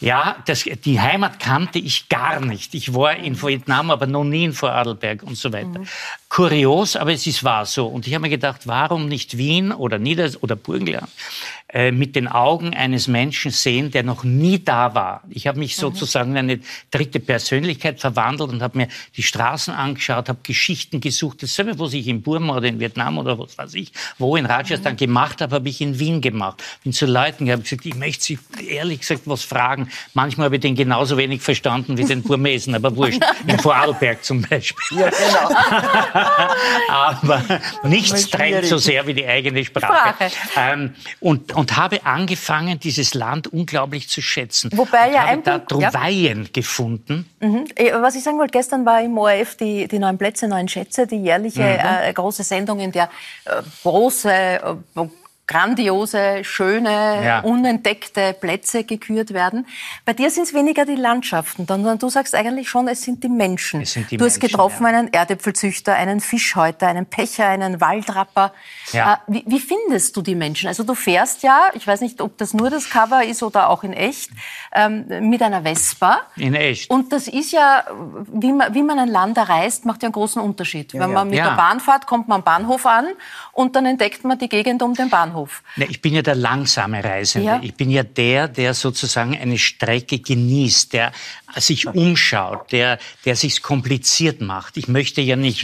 Ja, das, die Heimat kannte ich gar nicht. Ich war in Vietnam, aber noch nie in Vorarlberg und so weiter. Mhm. Kurios, aber es ist wahr so. Und ich habe mir gedacht, warum nicht Wien oder Nieder- oder Burgenland? Äh, mit den Augen eines Menschen sehen, der noch nie da war. Ich habe mich mhm. sozusagen in eine dritte Persönlichkeit verwandelt und habe mir die Straßen angeschaut, habe Geschichten gesucht. Dasselbe, was ich in Burma oder in Vietnam oder was weiß ich, wo in Rajasthan mhm. gemacht habe, habe ich in Wien gemacht. Bin zu Leuten gehabt, gesagt, ich möchte Sie ehrlich gesagt was fragen. Manchmal habe ich den genauso wenig verstanden wie den Burmesen, aber wurscht. *laughs* In Vorarlberg zum Beispiel. Ja, genau. *laughs* aber nichts trennt so sehr wie die eigene Sprache. Sprache. Ähm, und, und habe angefangen, dieses Land unglaublich zu schätzen. Wobei ja habe da Trouvaillen ja. gefunden. Mhm. Äh, was ich sagen wollte, gestern war im ORF die, die neuen Plätze, neuen Schätze, die jährliche mhm. äh, große Sendung, in der äh, große äh, grandiose, schöne, ja. unentdeckte Plätze gekürt werden. Bei dir sind es weniger die Landschaften, sondern du sagst eigentlich schon, es sind die Menschen. Sind die du hast getroffen ja. einen Erdäpfelzüchter, einen Fischhäuter, einen Pecher, einen Waldrapper. Ja. Äh, wie, wie, findest du die Menschen? Also du fährst ja, ich weiß nicht, ob das nur das Cover ist oder auch in echt, ähm, mit einer Vespa. In echt. Und das ist ja, wie man, wie man ein Land erreist, macht ja einen großen Unterschied. Wenn man mit der Bahn fährt, kommt man am Bahnhof an und dann entdeckt man die Gegend um den Bahnhof. Bahnhof. Na, ich bin ja der langsame Reisende. Ja. Ich bin ja der, der sozusagen eine Strecke genießt, der sich umschaut, der, der sich kompliziert macht. Ich möchte ja nicht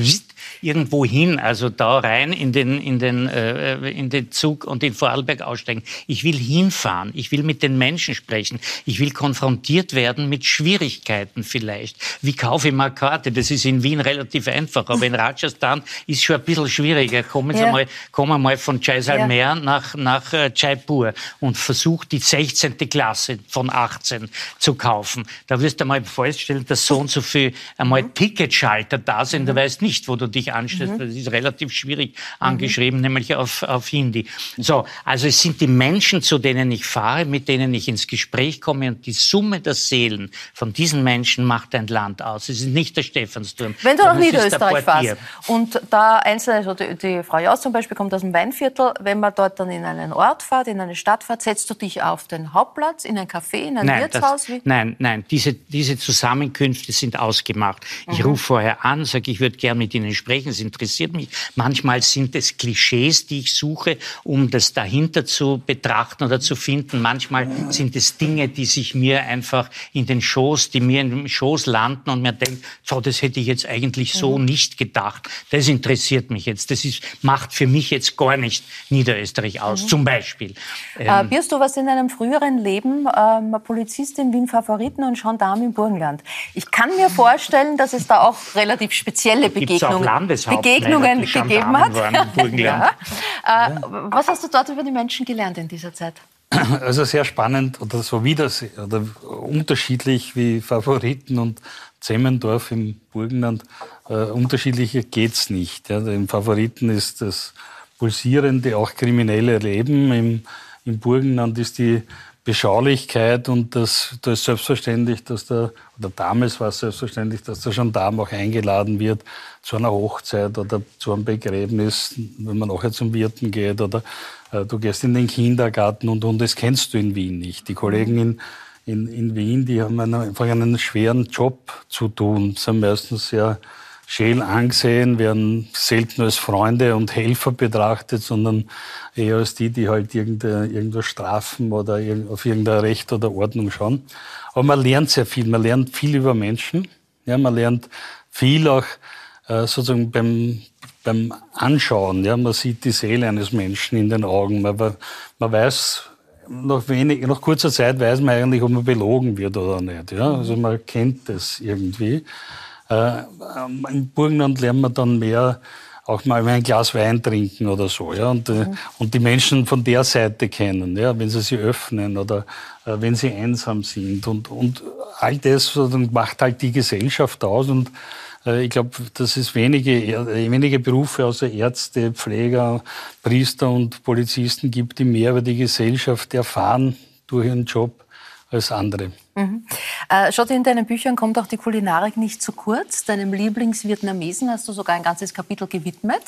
irgendwo hin, also da rein in den, in den, äh, in den Zug und in Vorarlberg aussteigen. Ich will hinfahren. Ich will mit den Menschen sprechen. Ich will konfrontiert werden mit Schwierigkeiten vielleicht. Wie kaufe ich mal Karte? Das ist in Wien relativ einfach, aber in *laughs* Rajasthan ist schon ein bisschen schwieriger. Kommen Sie ja. mal, kommen mal von Jaisalmer ja. nach, nach äh, Jaipur und versucht die 16. Klasse von 18 zu kaufen. Da wirst du mal feststellen, dass so und so viel einmal mhm. Ticketschalter da sind. Mhm. Du weißt nicht, wo du dich anstellst, mhm. weil das ist relativ schwierig angeschrieben, mhm. nämlich auf, auf Hindi. So, also es sind die Menschen, zu denen ich fahre, mit denen ich ins Gespräch komme und die Summe der Seelen von diesen Menschen macht ein Land aus. Es ist nicht der Stephansturm. Wenn du nach Niederösterreich fährst und da einzelne, also die, Frau Jaus zum Beispiel kommt aus dem Weinviertel, wenn man dort dann in einen Ort fährt, in eine Stadt fährt, setzt du dich auf den Hauptplatz, in ein Café, in ein nein, Wirtshaus? Das, nein, nein, diese, diese Zusammenkünfte sind ausgemacht. Ich mhm. rufe vorher an, sage, ich würde gerne mit Ihnen sprechen, es interessiert mich. Manchmal sind es Klischees, die ich suche, um das dahinter zu betrachten oder zu finden. Manchmal sind es Dinge, die sich mir einfach in den Schoß, die mir im Schoß landen und mir denkt, so, das hätte ich jetzt eigentlich so mhm. nicht gedacht. Das interessiert mich jetzt. Das ist, macht für mich jetzt gar nicht Niederösterreich aus, mhm. zum Beispiel. Äh, ähm, Birst du was in einem früheren Leben ähm, Polizist in Wien Favoriten und Gendarm im Burgenland? Ich kann mir vorstellen, dass es da auch relativ spezielle Begegnungen, Begegnungen gegeben hat. ja. Äh, was hast du dort über die Menschen gelernt in dieser Zeit? Also sehr spannend oder so wieder oder unterschiedlich wie Favoriten und Zemmendorf im Burgenland. Äh, unterschiedlicher geht's nicht. Ja. Im Favoriten ist das pulsierende, auch kriminelle Leben. Im, im Burgenland ist die Beschaulichkeit und das, da ist selbstverständlich, dass der, oder damals war es selbstverständlich, dass der Gendarm auch eingeladen wird zu einer Hochzeit oder zu einem Begräbnis, wenn man nachher zum Wirten geht oder äh, du gehst in den Kindergarten und, und das kennst du in Wien nicht. Die Kollegen in, in, in Wien, die haben einfach einen schweren Job zu tun, sind meistens sehr scheel angesehen, werden selten als Freunde und Helfer betrachtet, sondern eher als die, die halt irgendwas strafen oder auf irgendein Recht oder Ordnung schauen. Aber man lernt sehr viel. Man lernt viel über Menschen. Ja, man lernt viel auch äh, sozusagen beim, beim Anschauen. Ja, man sieht die Seele eines Menschen in den Augen. Man, man weiß, nach, wenig, nach kurzer Zeit weiß man eigentlich, ob man belogen wird oder nicht. Ja? Also man kennt das irgendwie. Äh, Im Burgenland lernt man dann mehr auch mal ein Glas Wein trinken oder so, ja, und, äh, mhm. und die Menschen von der Seite kennen, ja, wenn sie sie öffnen oder äh, wenn sie einsam sind und, und all das macht halt die Gesellschaft aus und äh, ich glaube, dass es wenige, äh, wenige Berufe außer Ärzte, Pfleger, Priester und Polizisten gibt, die mehr über die Gesellschaft erfahren durch ihren Job als andere. Mhm. Äh, Schotte, in deinen Büchern kommt auch die Kulinarik nicht zu kurz. Deinem Lieblingsvietnamesen hast du sogar ein ganzes Kapitel gewidmet.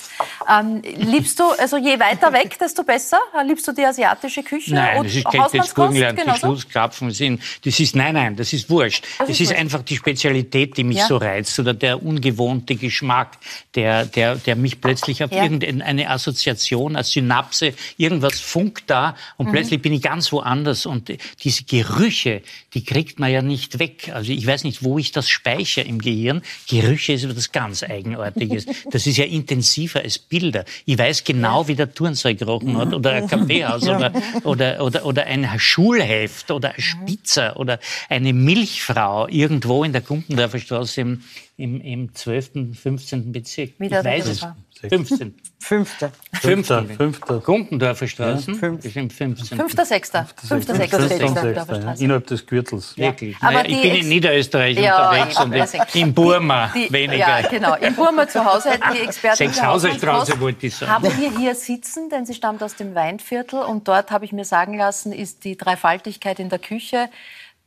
Ähm, liebst du, also je weiter weg, *laughs* desto besser? Liebst du die asiatische Küche? Nein, das ist das Burgenland, die Schlusskrapfen sind. Das ist, nein, nein, das ist wurscht. Das, das ist, ist einfach die Spezialität, die mich ja. so reizt oder der ungewohnte Geschmack, der, der, der mich plötzlich auf ja. irgendeine Assoziation, eine Synapse, irgendwas funkt da und mhm. plötzlich bin ich ganz woanders und diese Gerüche, die kriegt man ja nicht weg. Also ich weiß nicht, wo ich das speichere im Gehirn. Gerüche ist etwas ganz Eigenartiges. Das ist ja intensiver als Bilder. Ich weiß genau, wie der Turnsaal gerochen hat oder ein Kaffeehaus oder, oder, oder, oder ein Schulheft oder ein Spitzer oder eine Milchfrau irgendwo in der Gumpendorfer Straße im, im, im 12., 15. Bezirk. Wie ich weiß es. 15. Fünfter. Fünfter. Fünfter. Gumpendorfer Straßen. Ja, fünf. Bestimmt 15. Fünfter, sechster. Fünfter, sechster. Sechster. Ja. Innerhalb des Gürtels. Ja. Wirklich. Aber naja, ich bin in Niederösterreich ja, unterwegs und in Burma die, die, weniger. Ja, genau. In Burma zu Hause die Experten. Sechshauserstraße wollte ich sagen. Haben wir hier sitzen, denn sie stammt aus dem Weinviertel und dort, habe ich mir sagen lassen, ist die Dreifaltigkeit in der Küche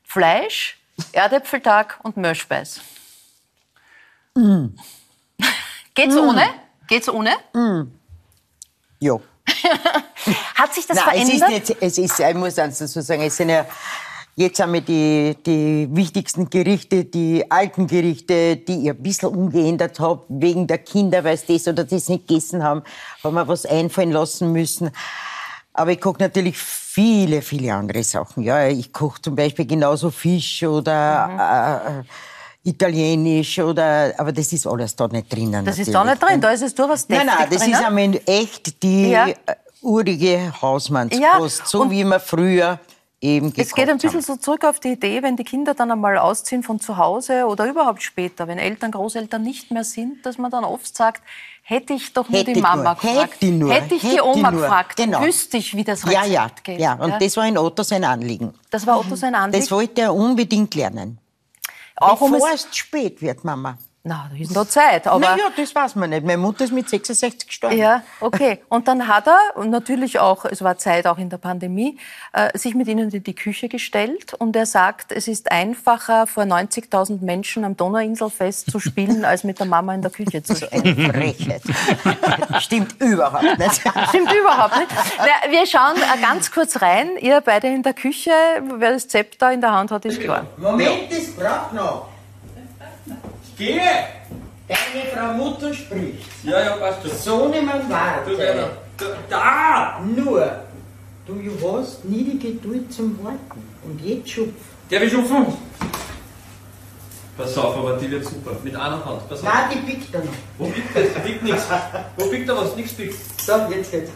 Fleisch, Erdäpfeltag und Möschspeis. Mm. Geht's mm. ohne? Geht's ohne? Mm. Ja. *laughs* Hat sich das Nein, verändert? Es ist, nicht, es ist, ich muss dazu sagen, es sind ja, jetzt haben wir die, die wichtigsten Gerichte, die alten Gerichte, die ich ein bisschen umgeändert habe, wegen der Kinder, weil sie das oder das nicht gegessen haben, haben wir was einfallen lassen müssen. Aber ich koche natürlich viele, viele andere Sachen. Ja, ich koche zum Beispiel genauso Fisch oder mhm. äh, äh Italienisch oder, aber das ist alles da nicht drinnen. Das ist da nicht drin, da ist es durchaus Nein, nein, das drin, ist einmal echt die ja. Äh, urige Hausmannskost, ja, so wie man früher eben Es geht ein bisschen haben. so zurück auf die Idee, wenn die Kinder dann einmal ausziehen von zu Hause oder überhaupt später, wenn Eltern, Großeltern nicht mehr sind, dass man dann oft sagt, hätte ich doch nur hätte die Mama nur, gefragt. Hätte, nur, hätte ich hätte die Oma nur. gefragt, genau. wüsste ich, wie das Rezept ja, ja, geht. Ja, und ja. das war in Otto sein Anliegen. Das war Otto sein Anliegen? Das wollte er unbedingt lernen. Auch Bevor um es, es spät wird, Mama. Na, da ist noch Zeit. Aber naja, das weiß man nicht. Meine Mutter ist mit 66 gestorben. Ja, okay. Und dann hat er, und natürlich auch, es war Zeit auch in der Pandemie, äh, sich mit ihnen in die Küche gestellt. Und er sagt, es ist einfacher, vor 90.000 Menschen am Donauinselfest zu spielen, als mit der Mama in der Küche zu stehen. Frechheit. Stimmt überhaupt nicht. *laughs* Stimmt überhaupt nicht. Na, wir schauen äh, ganz kurz rein. Ihr beide in der Küche, wer das Zepter in der Hand hat, ist klar. Moment, das braucht noch. Gehe! Deine Frau Mutter spricht. Ja, ja, passt schon. Sohnemann Du, warte. Werner. Du, da! Nur, du hast nie die Geduld zum Warten. Und jetzt schupf. Der will schon Pass auf, aber die wird super. Mit einer Hand. Pass auf. Nein, die pickt er noch. Wo biegt das? Da biegt nichts. Wo biegt da was? Nichts biegt. So, jetzt geht's.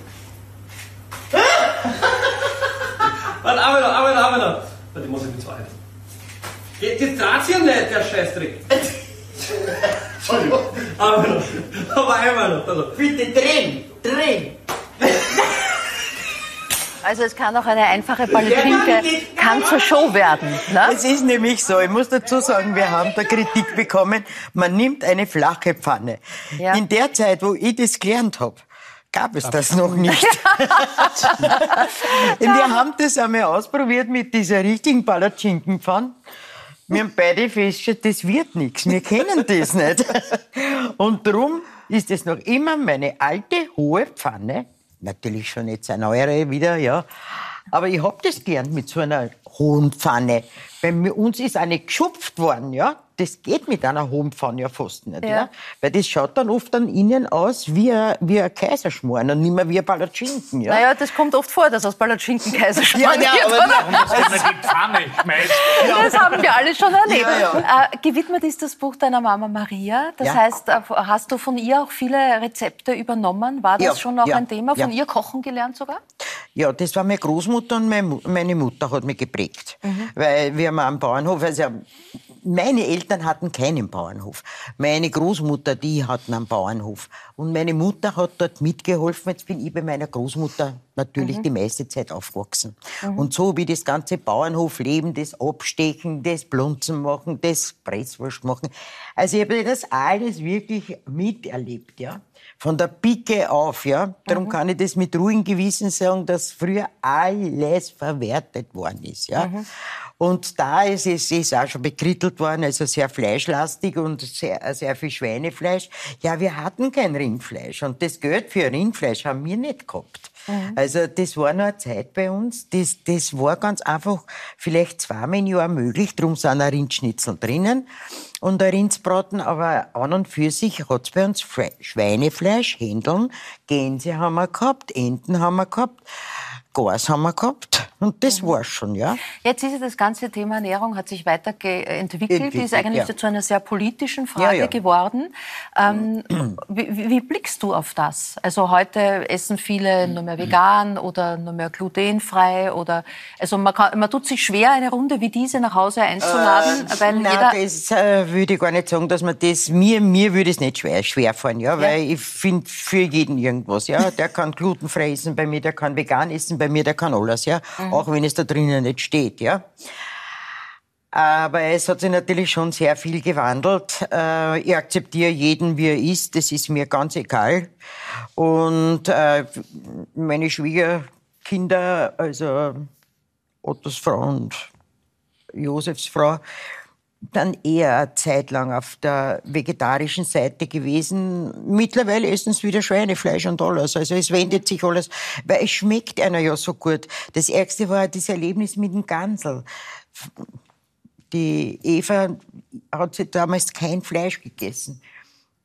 Warte, aber noch, aber noch, aber noch. Warte, die muss ich mit zwei halten. Geht, das dreht sich ja nicht, der Scheißdreck. Entschuldigung. Aber noch. Aber einmal noch. Also. Bitte drehen, drehen. Also es kann auch eine einfache Palatschinke, kann zur Show werden. Ne? Es ist nämlich so, ich muss dazu sagen, wir haben da Kritik bekommen, man nimmt eine flache Pfanne. Ja. In der Zeit, wo ich das gelernt habe, gab es das noch nicht. *laughs* wir haben das einmal ausprobiert mit dieser richtigen Palatschinkenpfanne. Wir haben beide festgestellt, das wird nichts. Wir kennen das nicht. Und darum ist es noch immer meine alte, hohe Pfanne. Natürlich schon jetzt eine neuere wieder, ja. Aber ich hab das gern mit so einer hohen Pfanne. Bei uns ist eine geschupft worden, ja. Das geht mit einer hohen Pfanne ja fast nicht, ja. Ja. Weil das schaut dann oft an innen aus wie ein, wie ein Kaiserschmarrn und nicht mehr wie ein Palatschinken, ja. Naja, das kommt oft vor, dass aus Palatschinken *laughs* Kaiserschmarrn Ja, ja, wird. aber man die Pfanne schmeißt. *laughs* Das haben wir alle schon erlebt. Ja, Äh, gewidmet ist das Buch deiner Mama Maria. Das Ja. heißt, äh, hast du von ihr auch viele Rezepte übernommen? War das Ja, schon auch ja, ein Thema? Von ja. ihr kochen gelernt sogar? Ja, das war meine Großmutter und meine Mu- meine Mutter hat mich geprägt. Weil wir haben am Bauernhof, also meine Eltern hatten keinen Bauernhof. Meine Großmutter, die hatten einen Bauernhof. Und meine Mutter hat dort mitgeholfen. Jetzt bin ich bei meiner Großmutter natürlich die meiste Zeit aufgewachsen. Und so wie das ganze Bauernhofleben, das Abstechen, das Blunzen machen, das Presswurst machen. Also ich habe das alles wirklich miterlebt, ja. Von der Pike auf, ja. Darum kann ich das mit ruhigem Gewissen sagen, dass früher alles verwertet worden ist, ja. Und da ist es ist auch schon bekrittelt worden, also sehr fleischlastig und sehr, sehr viel Schweinefleisch. Ja, wir hatten kein Rindfleisch und das Geld für Rindfleisch haben wir nicht gehabt. Also das war noch eine Zeit bei uns, das, das war ganz einfach vielleicht zweimal im Jahr möglich, drum sind auch Rindschnitzel drinnen. Und ein Rindsbraten, aber an und für sich hat's bei uns Fle- Schweinefleisch, Händeln, Gänse haben wir gehabt, Enten haben wir gehabt, Gars haben wir gehabt und das war's schon, ja. Jetzt ist ja das ganze Thema Ernährung hat sich weiterentwickelt, Entwickelt, ist eigentlich ja. zu einer sehr politischen Frage Ja, ja. geworden. Ähm, wie, wie wie blickst du auf das? Also heute essen viele nur mehr vegan oder nur mehr glutenfrei oder also man, kann, man tut sich schwer, eine Runde wie diese nach Hause einzuladen, weil Nein, jeder das äh, würde ich gar nicht sagen, dass man das, mir, mir würde es nicht schwer, schwer fallen, ja, weil ich finde für jeden irgendwas, ja. Der kann glutenfrei essen bei mir, der kann vegan essen bei mir, der kann alles, ja. Auch wenn es da drinnen nicht steht, ja. Aber es hat sich natürlich schon sehr viel gewandelt. Äh, ich akzeptiere jeden, wie er ist. Das ist mir ganz egal. Und äh, meine Schwiegerkinder, also Ottos Frau und Josefs Frau, dann eher eine Zeit lang auf der vegetarischen Seite gewesen. Mittlerweile essen sie wieder Schweinefleisch und alles. Also es wendet sich alles, weil es schmeckt einer ja so gut. Das Ärgste war das Erlebnis mit dem Gansel. Die Eva hat sie damals kein Fleisch gegessen.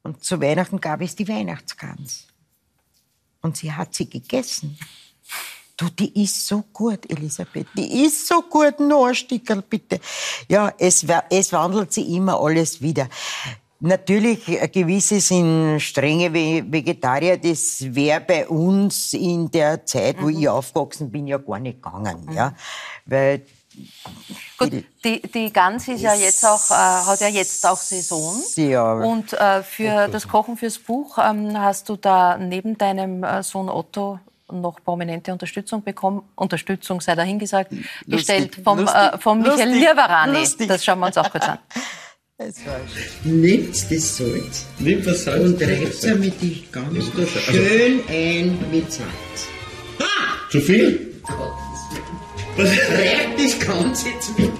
Und zu Weihnachten gab es die Weihnachtsgans. Und sie hat sie gegessen. Du, die ist so gut, Elisabeth. Die ist so gut. Noch ein Stickerl, bitte. Ja, es, es wandelt sich immer alles wieder. Natürlich, äh, gewisse sind strenge Ve- Vegetarier. Das wäre bei uns in der Zeit, wo ich aufgewachsen bin, ja gar nicht gegangen. Ja? Weil Gut, die, die Gans ist ja jetzt auch, äh, hat ja jetzt auch Saison. Ja. Und äh, für das Kochen fürs Buch ähm, hast du da neben deinem äh, Sohn Otto noch prominente Unterstützung bekommen. Unterstützung sei dahingesagt, gestellt vom, äh, vom Michael lustig. Das schauen wir uns auch kurz an. *laughs* Das. Nehmt das Salz Nimm das Salz. und reibt damit die ganz da schön ein mit Salz. Zu viel? Reibt das Ganze jetzt mit.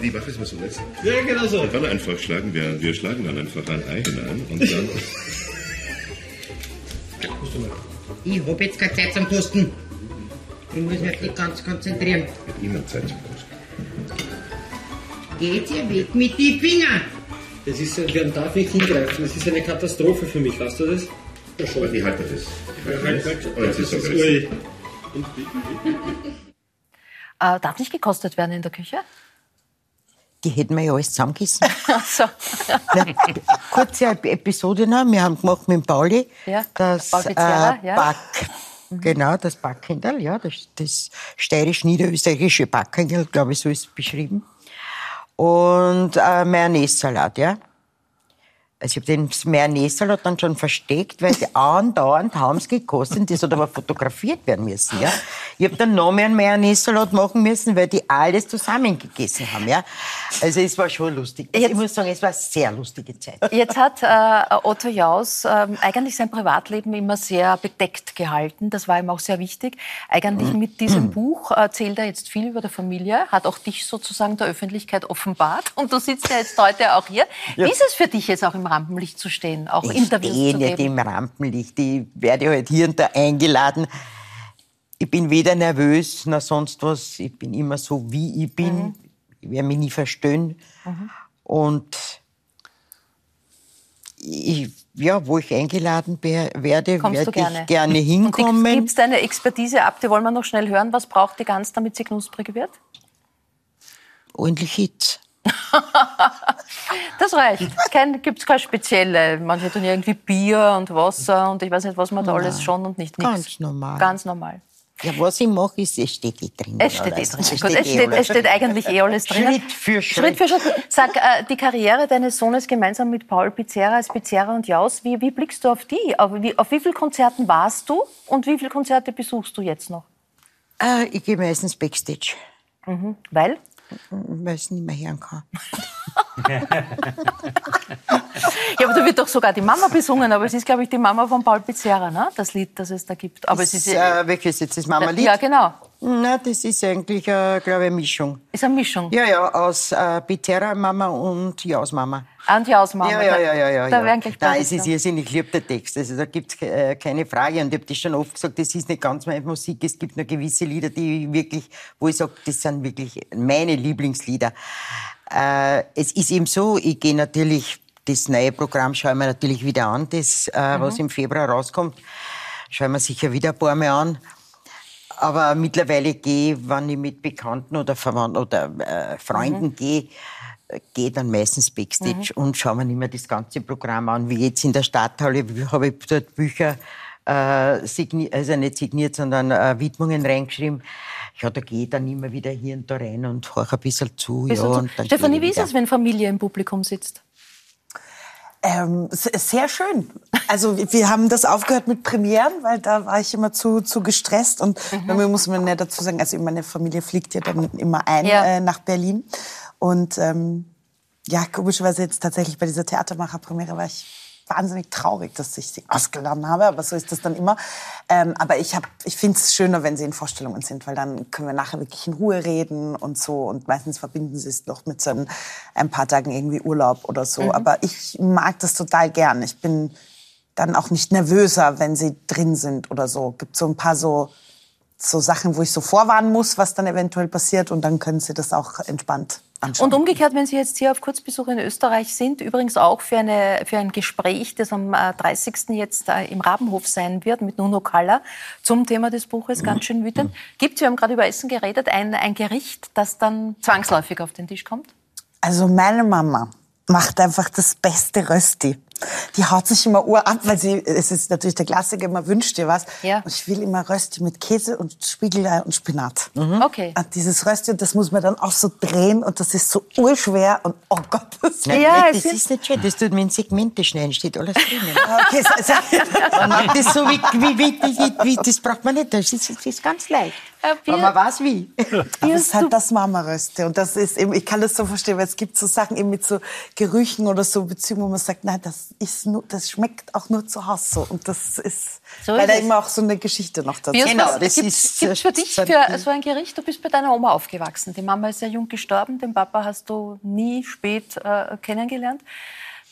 Wie mache ich es mal so jetzt? Ja, genau so. Dann einfach schlagen wir, wir schlagen dann einfach ein Ei hinein und dann. *laughs* Ich hab jetzt keine Zeit zum Posten. Ich muss mich nicht ganz konzentrieren. Immer Zeit zum Posten. Geht ihr weg mit die Finger? Das ist, man darf nicht hingreifen. Das ist eine Katastrophe für mich, weißt du das? Ja, Aber schon. ich halte das. Ich halte halt, das. halt. Oh, jetzt Das ist es. Äh, darf nicht gekostet werden in der Küche? Die hätten wir ja alles zusammengegessen. *laughs* so. Na, kurze Episode noch. Wir haben gemacht mit dem Pauli Ja, das äh, ja. Back. Genau, das Backhändel, ja, das, das steirisch-niederösterreichische Backhändel, glaube ich, so ist es beschrieben. Und äh, Mayonnaise-Salat, ja. Also ich habe den Mayonnaise-Salat dann schon versteckt, weil *laughs* die andauernd haben es gekostet. Das hat aber fotografiert werden müssen, ja. Ich habe dann noch mehr Mayonnaise-Salat machen müssen, weil die alles zusammen gegessen haben, ja. Also es war schon lustig. Also ich Jetzt- muss sagen, es war eine sehr lustige Zeit. Jetzt hat äh, Otto Jaus ähm, eigentlich sein Privatleben immer sehr bedeckt gehalten. Das war ihm auch sehr wichtig. Eigentlich mit diesem Buch erzählt er jetzt viel über die Familie, hat auch dich sozusagen der Öffentlichkeit offenbart. Und du sitzt ja jetzt heute auch hier. Wie ist es für dich jetzt auch im Rampenlicht zu stehen, auch Ich Interviews stehe zu nicht geben? im Rampenlicht. Ich werde halt hier und da eingeladen. Ich bin weder nervös noch sonst was. Ich bin immer so, wie ich bin. Mhm. Ich werde mich nie verstehen. Und ich, ja, wo ich eingeladen werde, Kommst werde gerne? ich gerne hinkommen. gibst deine Expertise ab? Die wollen wir noch schnell hören. Was braucht die Gans, damit sie knusprig wird? Ordentlich Hitze. *laughs* Das reicht. Kein, gibt's keine spezielle. Manche tun irgendwie Bier und Wasser und ich weiß nicht, was man da alles schon und nicht nichts. Ganz normal. Ganz normal. Ja, was ich mache, ist, es steht eh drin. Es steht eh drin. Es Gut, steht es, eh steht, alles es steht eigentlich eh alles drin. Schritt für Schritt für Schritt. Sag, äh, die Karriere deines Sohnes gemeinsam mit Paul Pizzerra als Pizzerra und Jaus, wie, wie blickst du auf die? Auf wie, auf wie vielen Konzerten warst du und wie viele Konzerte besuchst du jetzt noch? Äh, ich gehe meistens Backstage, Weil? Weil ich es nicht mehr hören kann. *laughs* Ja, aber da wird doch sogar die Mama besungen, aber es ist, glaube ich, die Mama von Paul Pizzerra, ne? das Lied, das es da gibt. Aber es ist, äh, welches jetzt das Mama-Lied? ja, genau. Na, das ist eigentlich, äh, glaube ich, eine Mischung. Ist eine Mischung. Ja, ja, aus äh, Pizzeria-Mama und Jaus-Mama. Und Jaus Mama. Ja, ja, ja, ja. ja, Da ja. werden gleich Nein, es ist irrsinnig lieb, der Text. Also da gibt es äh, keine Frage. Und ich habe das schon oft gesagt, das ist nicht ganz meine Musik. Es gibt nur gewisse Lieder, die wirklich, wo ich sage, das sind wirklich meine Lieblingslieder. Äh, es ist eben so, ich gehe natürlich, das neue Programm schaue ich mir natürlich wieder an, das, äh, was im Februar rauskommt. Schaue ich mir sicher wieder ein paar Mal an. Aber mittlerweile gehe, wenn ich mit Bekannten oder Verwandten oder äh, Freunden gehe, äh, gehe dann meistens Backstage und schaue mir nicht mehr das ganze Programm an. Wie jetzt in der Stadthalle habe ich dort Bücher, äh, signi also nicht signiert, sondern äh, Widmungen reingeschrieben. Ja, da gehe ich dann immer wieder hier und da rein und höre ein bisschen zu. Ja, dann Stefanie, wie ist es, wenn Familie im Publikum sitzt? Ähm, sehr schön. Also wir- wir haben das aufgehört mit Premieren, weil da war ich immer zu, zu gestresst. Und Mhm. bei mir muss man ja dazu sagen, also meine Familie fliegt ja dann immer ein Ja. äh, nach Berlin. Und ähm, ja, komischerweise jetzt tatsächlich bei dieser Theatermacher-Premiere war ich wahnsinnig traurig, dass ich sie ausgeladen habe, aber so ist das dann immer. Ähm, aber ich, hab- ich finde es schöner, wenn sie in Vorstellungen sind, weil dann können wir nachher wirklich in Ruhe reden und so. Und meistens verbinden sie es noch mit so ein, ein paar Tagen irgendwie Urlaub oder so. Aber ich mag das total gern. Ich bin dann auch nicht nervöser, wenn sie drin sind oder so. Gibt so ein paar so, so Sachen, wo ich so vorwarnen muss, was dann eventuell passiert und dann können sie das auch entspannt anschauen. Und umgekehrt, wenn Sie jetzt hier auf Kurzbesuch in Österreich sind, übrigens auch für, eine, für ein Gespräch, das am äh, 30. jetzt äh, im Rabenhof sein wird mit Nuno Kalla zum Thema des Buches, ganz schön wütend. Gibt wir haben gerade über Essen geredet, ein, ein Gericht, das dann zwangsläufig auf den Tisch kommt? Also meine Mama macht einfach das beste Rösti. Die haut sich immer Uhr ab, weil sie, es ist natürlich der Klassiker, man wünscht dir was. Ja. Und ich will immer Rösti mit Käse und Spiegelei und Spinat. Okay. Und dieses Rösti, das muss man dann auch so drehen und das ist so urschwer und oh Gott, das Nein, Ja, es das ist- ist nicht schön. Das tut man in Segmente schneiden, steht alles drinnen. *laughs* Okay, so, so, Man macht das so wie, wie, wie, wie, wie, das braucht man nicht. Das ist, das ist ganz leicht. Äh, Aber man weiß wie. das ist halt das Mama-Röste. Und das ist eben, ich kann das so verstehen, weil es gibt so Sachen eben mit so Gerüchen oder so Beziehungen, wo man sagt, nein, das ist nur, das schmeckt auch nur zu Hause so. Und das ist, So weil ist da es. immer auch so eine Geschichte noch dazu. Bios, Genau, was das gibt's, ist, gibt's äh, für dich so- für so ein Gericht? Du bist bei deiner Oma aufgewachsen. Die Mama ist sehr jung gestorben, den Papa hast du nie spät äh, kennengelernt.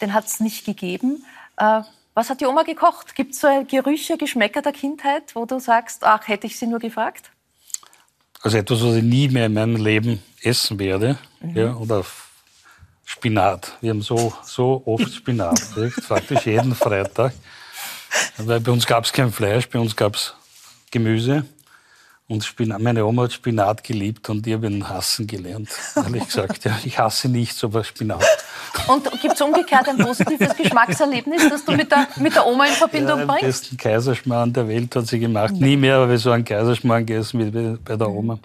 Den hat es nicht gegeben. Äh, was hat die Oma gekocht? Gibt es so Gerüche, Geschmäcker der Kindheit, wo du sagst, ach, hätte ich sie nur gefragt? Also etwas, was ich nie mehr in meinem Leben essen werde. Ja, oder Spinat. Wir haben so, so oft Spinat. echt, Faktisch jeden Freitag. Weil bei uns gab es kein Fleisch, bei uns gab es Gemüse. Und Spinat, meine Oma hat Spinat geliebt und ich habe ihn hassen gelernt. Ehrlich gesagt, ja, ich hasse nichts, aber Spinat. Und gibt es umgekehrt ein positives Geschmackserlebnis, das du mit der, mit der Oma in Verbindung Ja, den bringst? besten Kaiserschmarrn der Welt hat sie gemacht. Nie mehr habe ich so einen Kaiserschmarrn gegessen wie bei der Oma.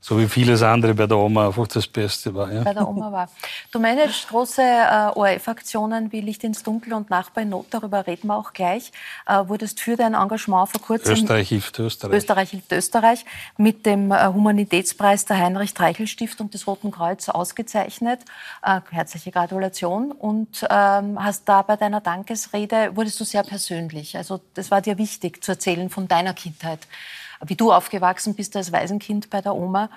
So wie vieles andere bei der Oma einfach das Beste war. Ja. bei der Oma war. Du managst große äh, ORF-Aktionen wie Licht ins Dunkel und Nachbar in Not, darüber reden wir auch gleich. Äh, wurdest für dein Engagement vor kurzem Österreich hilft Österreich. Österreich hilft Österreich mit dem äh, Humanitätspreis der Heinrich-Treichel-Stiftung des Roten Kreuz ausgezeichnet. Äh, herzliche Gratulation. Und ähm, hast da bei deiner Dankesrede, wurdest du sehr persönlich. Also das war dir wichtig zu erzählen von deiner Kindheit, wie du aufgewachsen bist als Waisenkind bei der Oma,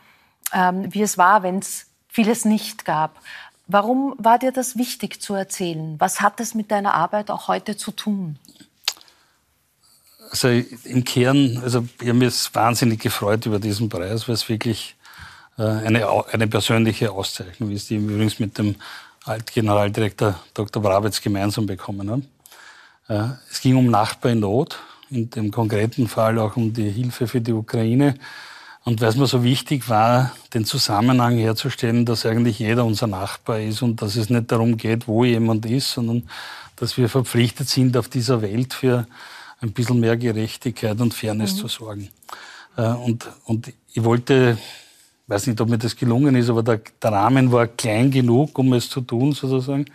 ähm, wie es war, wenn es vieles nicht gab. Warum war dir das wichtig zu erzählen? Was hat es mit deiner Arbeit auch heute zu tun? Also im Kern, also ich habe mich wahnsinnig gefreut über diesen Preis, weil es wirklich äh, eine, eine persönliche Auszeichnung ist, die ich übrigens mit dem Altgeneraldirektor Dr. Brabetz gemeinsam bekommen habe. Äh, Es ging um Nachbar in Not, in dem konkreten Fall auch um die Hilfe für die Ukraine. Und weil es mir so wichtig war, den Zusammenhang herzustellen, dass eigentlich jeder unser Nachbar ist und dass es nicht darum geht, wo jemand ist, sondern dass wir verpflichtet sind, auf dieser Welt für ein bisschen mehr Gerechtigkeit und Fairness zu sorgen. Äh, Und, und ich wollte, weiß nicht, ob mir das gelungen ist, aber der, der Rahmen war klein genug, um es zu tun, sozusagen.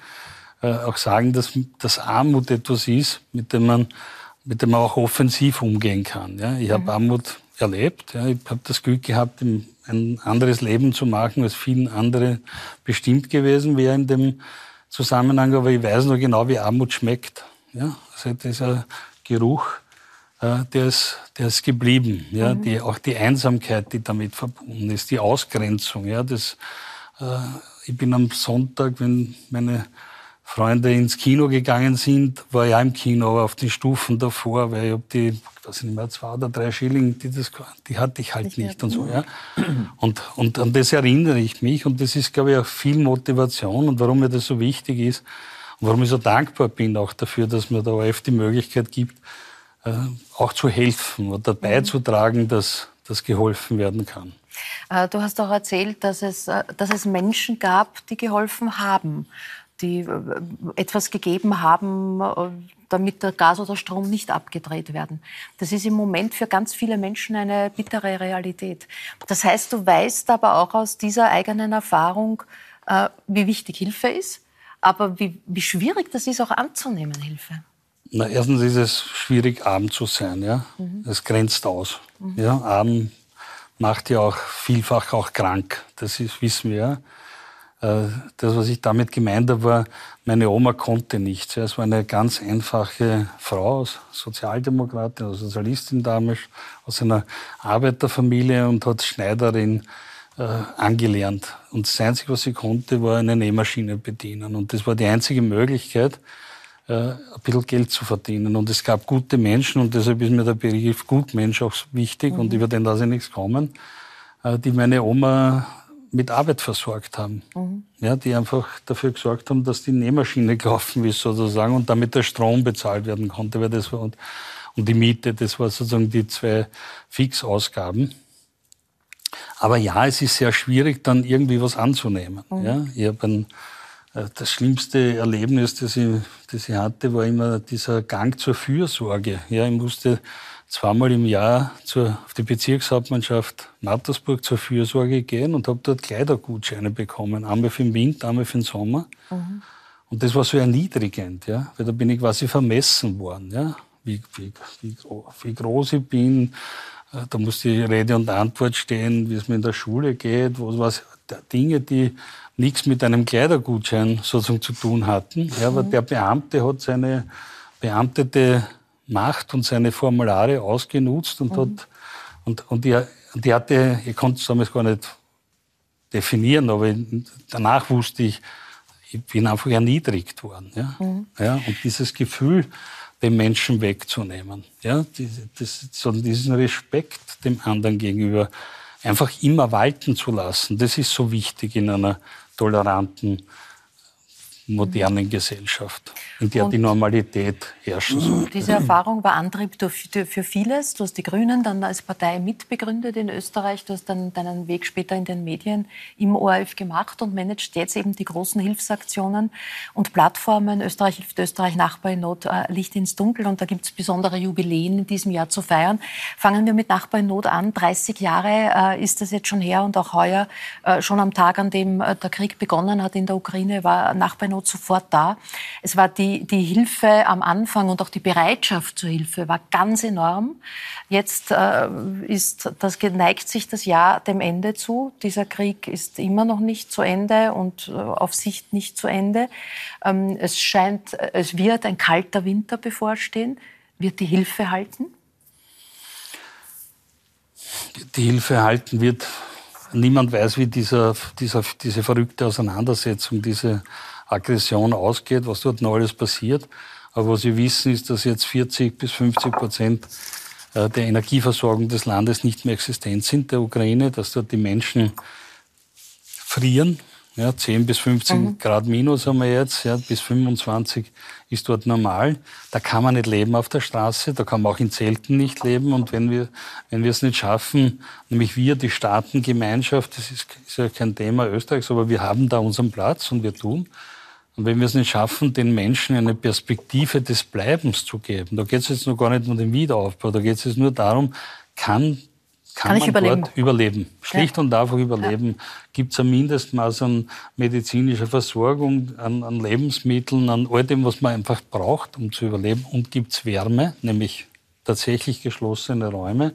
Äh, Auch sagen, dass, dass Armut etwas ist, mit dem man, mit dem man auch offensiv umgehen kann. Ja? Ich habe Armut erlebt. Ja? Ich habe das Glück gehabt, ein anderes Leben zu machen, als vielen andere bestimmt gewesen wäre in dem Zusammenhang. Aber ich weiß noch genau, wie Armut schmeckt. Ja? Also dieser Geruch, äh, der ist, der ist geblieben. Ja? Die, auch die Einsamkeit, die damit verbunden ist, die Ausgrenzung. Ja? Das, äh, ich bin am Sonntag, wenn meine Freunde ins Kino gegangen sind, war ich auch im Kino, aber auf den Stufen davor, weil ich hab die, ich weiß nicht mehr, zwei oder drei Schilling, die, das, die hatte ich halt nicht und so, ja. Und, und an das erinnere ich mich und das ist, glaube ich, auch viel Motivation und warum mir das so wichtig ist und warum ich so dankbar bin auch dafür, dass mir der ORF die Möglichkeit gibt, äh, auch zu helfen oder beizutragen, dass, dass geholfen werden kann. Äh, Du hast auch erzählt, dass es, äh, dass es Menschen gab, die geholfen haben, die äh, etwas gegeben haben, äh, damit der Gas oder Strom nicht abgedreht werden. Das ist im Moment für ganz viele Menschen eine bittere Realität. Das heißt, du weißt aber auch aus dieser eigenen Erfahrung, äh, wie wichtig Hilfe ist, aber wie, wie schwierig das ist, auch anzunehmen, Hilfe. Na, erstens ist es schwierig, arm zu sein. Ja? Es grenzt aus. Ja? Arm macht ja auch vielfach auch krank. Das ist, wissen wir. ja. Äh, Das, was ich damit gemeint habe, war, meine Oma konnte nichts. Es war eine ganz einfache Frau, aus Sozialdemokratin, also Sozialistin damals, aus einer Arbeiterfamilie und hat Schneiderin äh, angelernt. Und das Einzige, was sie konnte, war eine Nähmaschine bedienen. Und das war die einzige Möglichkeit, äh, ein bisschen Geld zu verdienen. Und es gab gute Menschen und deshalb ist mir der Begriff Gutmensch auch so wichtig und über den lasse ich nichts kommen, äh, die meine Oma mit Arbeit versorgt haben. Ja, die einfach dafür gesorgt haben, dass die Nähmaschine *laughs* gelaufen ist sozusagen und damit der Strom bezahlt werden konnte. Weil das war, und, und die Miete, das war sozusagen die zwei Fixausgaben. Aber ja, es ist sehr schwierig, dann irgendwie was anzunehmen. Ja? Ich habe einen äh, das schlimmste Erlebnis, das ich, das ich hatte, war immer dieser Gang zur Fürsorge. Ja, ich musste zweimal im Jahr zur, auf die Bezirkshauptmannschaft Mattersburg zur Fürsorge gehen und habe dort Kleidergutscheine bekommen. Einmal für den Winter, einmal für den Sommer. Mhm. Und das war so erniedrigend, ja, weil da bin ich quasi vermessen worden, ja, wie, wie, wie, wie groß ich bin. Äh, da musste ich Rede und Antwort stehen, wie es mir in der Schule geht, was, was Dinge, die nichts mit einem Kleidergutschein sozusagen zu tun hatten. Ja, aber mhm. der Beamte hat seine beamtete Macht und seine Formulare ausgenutzt und mhm. hat und, und die, die hatte, ich konnte es damals gar nicht definieren, aber danach wusste ich, ich bin einfach erniedrigt worden. Ja? Mhm. Ja, und dieses Gefühl, den Menschen wegzunehmen, ja, das, so diesen Respekt dem anderen gegenüber einfach immer walten zu lassen, das ist so wichtig in einer toleranten modernen Gesellschaft, in der und die Normalität herrschen sollte. Diese Erfahrung war Antrieb für vieles. Du hast die Grünen dann als Partei mitbegründet in Österreich. Du hast dann deinen Weg später in den Medien im ORF gemacht und managt jetzt eben die großen Hilfsaktionen und Plattformen. Österreich hilft Österreich, Nachbar in Not, äh, Licht ins Dunkel. Und da gibt es besondere Jubiläen in diesem Jahr zu feiern. Fangen wir mit Nachbar in Not an. 30 Jahre äh, ist das jetzt schon her und auch heuer, äh, schon am Tag, an dem der Krieg begonnen hat in der Ukraine, war Nachbar in Not sofort da. Es war die, die Hilfe am Anfang und auch die Bereitschaft zur Hilfe war ganz enorm. Jetzt äh, ist, das neigt sich das Jahr dem Ende zu. Dieser Krieg ist immer noch nicht zu Ende und äh, auf Sicht nicht zu Ende. Ähm, es scheint, es wird ein kalter Winter bevorstehen. Wird die Hilfe halten? Die Hilfe halten wird niemand weiß, wie dieser, dieser, diese verrückte Auseinandersetzung, diese Aggression ausgeht, was dort noch alles passiert. Aber was wir wissen, ist, dass jetzt 40 bis 50 Prozent äh, der Energieversorgung des Landes nicht mehr existent sind, der Ukraine, dass dort die Menschen frieren. Ja, 10 bis 15 mhm. Grad minus haben wir jetzt, ja, bis 25 ist dort normal. Da kann man nicht leben auf der Straße, da kann man auch in Zelten nicht leben. Und wenn wir, wenn wir es nicht schaffen, nämlich wir, die Staatengemeinschaft, das ist, ist ja kein Thema Österreichs, aber wir haben da unseren Platz und wir tun, und wenn wir es nicht schaffen, den Menschen eine Perspektive des Bleibens zu geben, da geht es jetzt noch gar nicht um den Wiederaufbau, da geht es jetzt nur darum, kann, kann, kann man überleben? dort überleben. Schlicht ja. und einfach überleben. Ja. Gibt es ein Mindestmaß an medizinischer Versorgung, an, an, Lebensmitteln, an all dem, was man einfach braucht, um zu überleben? Und gibt es Wärme, nämlich tatsächlich geschlossene Räume?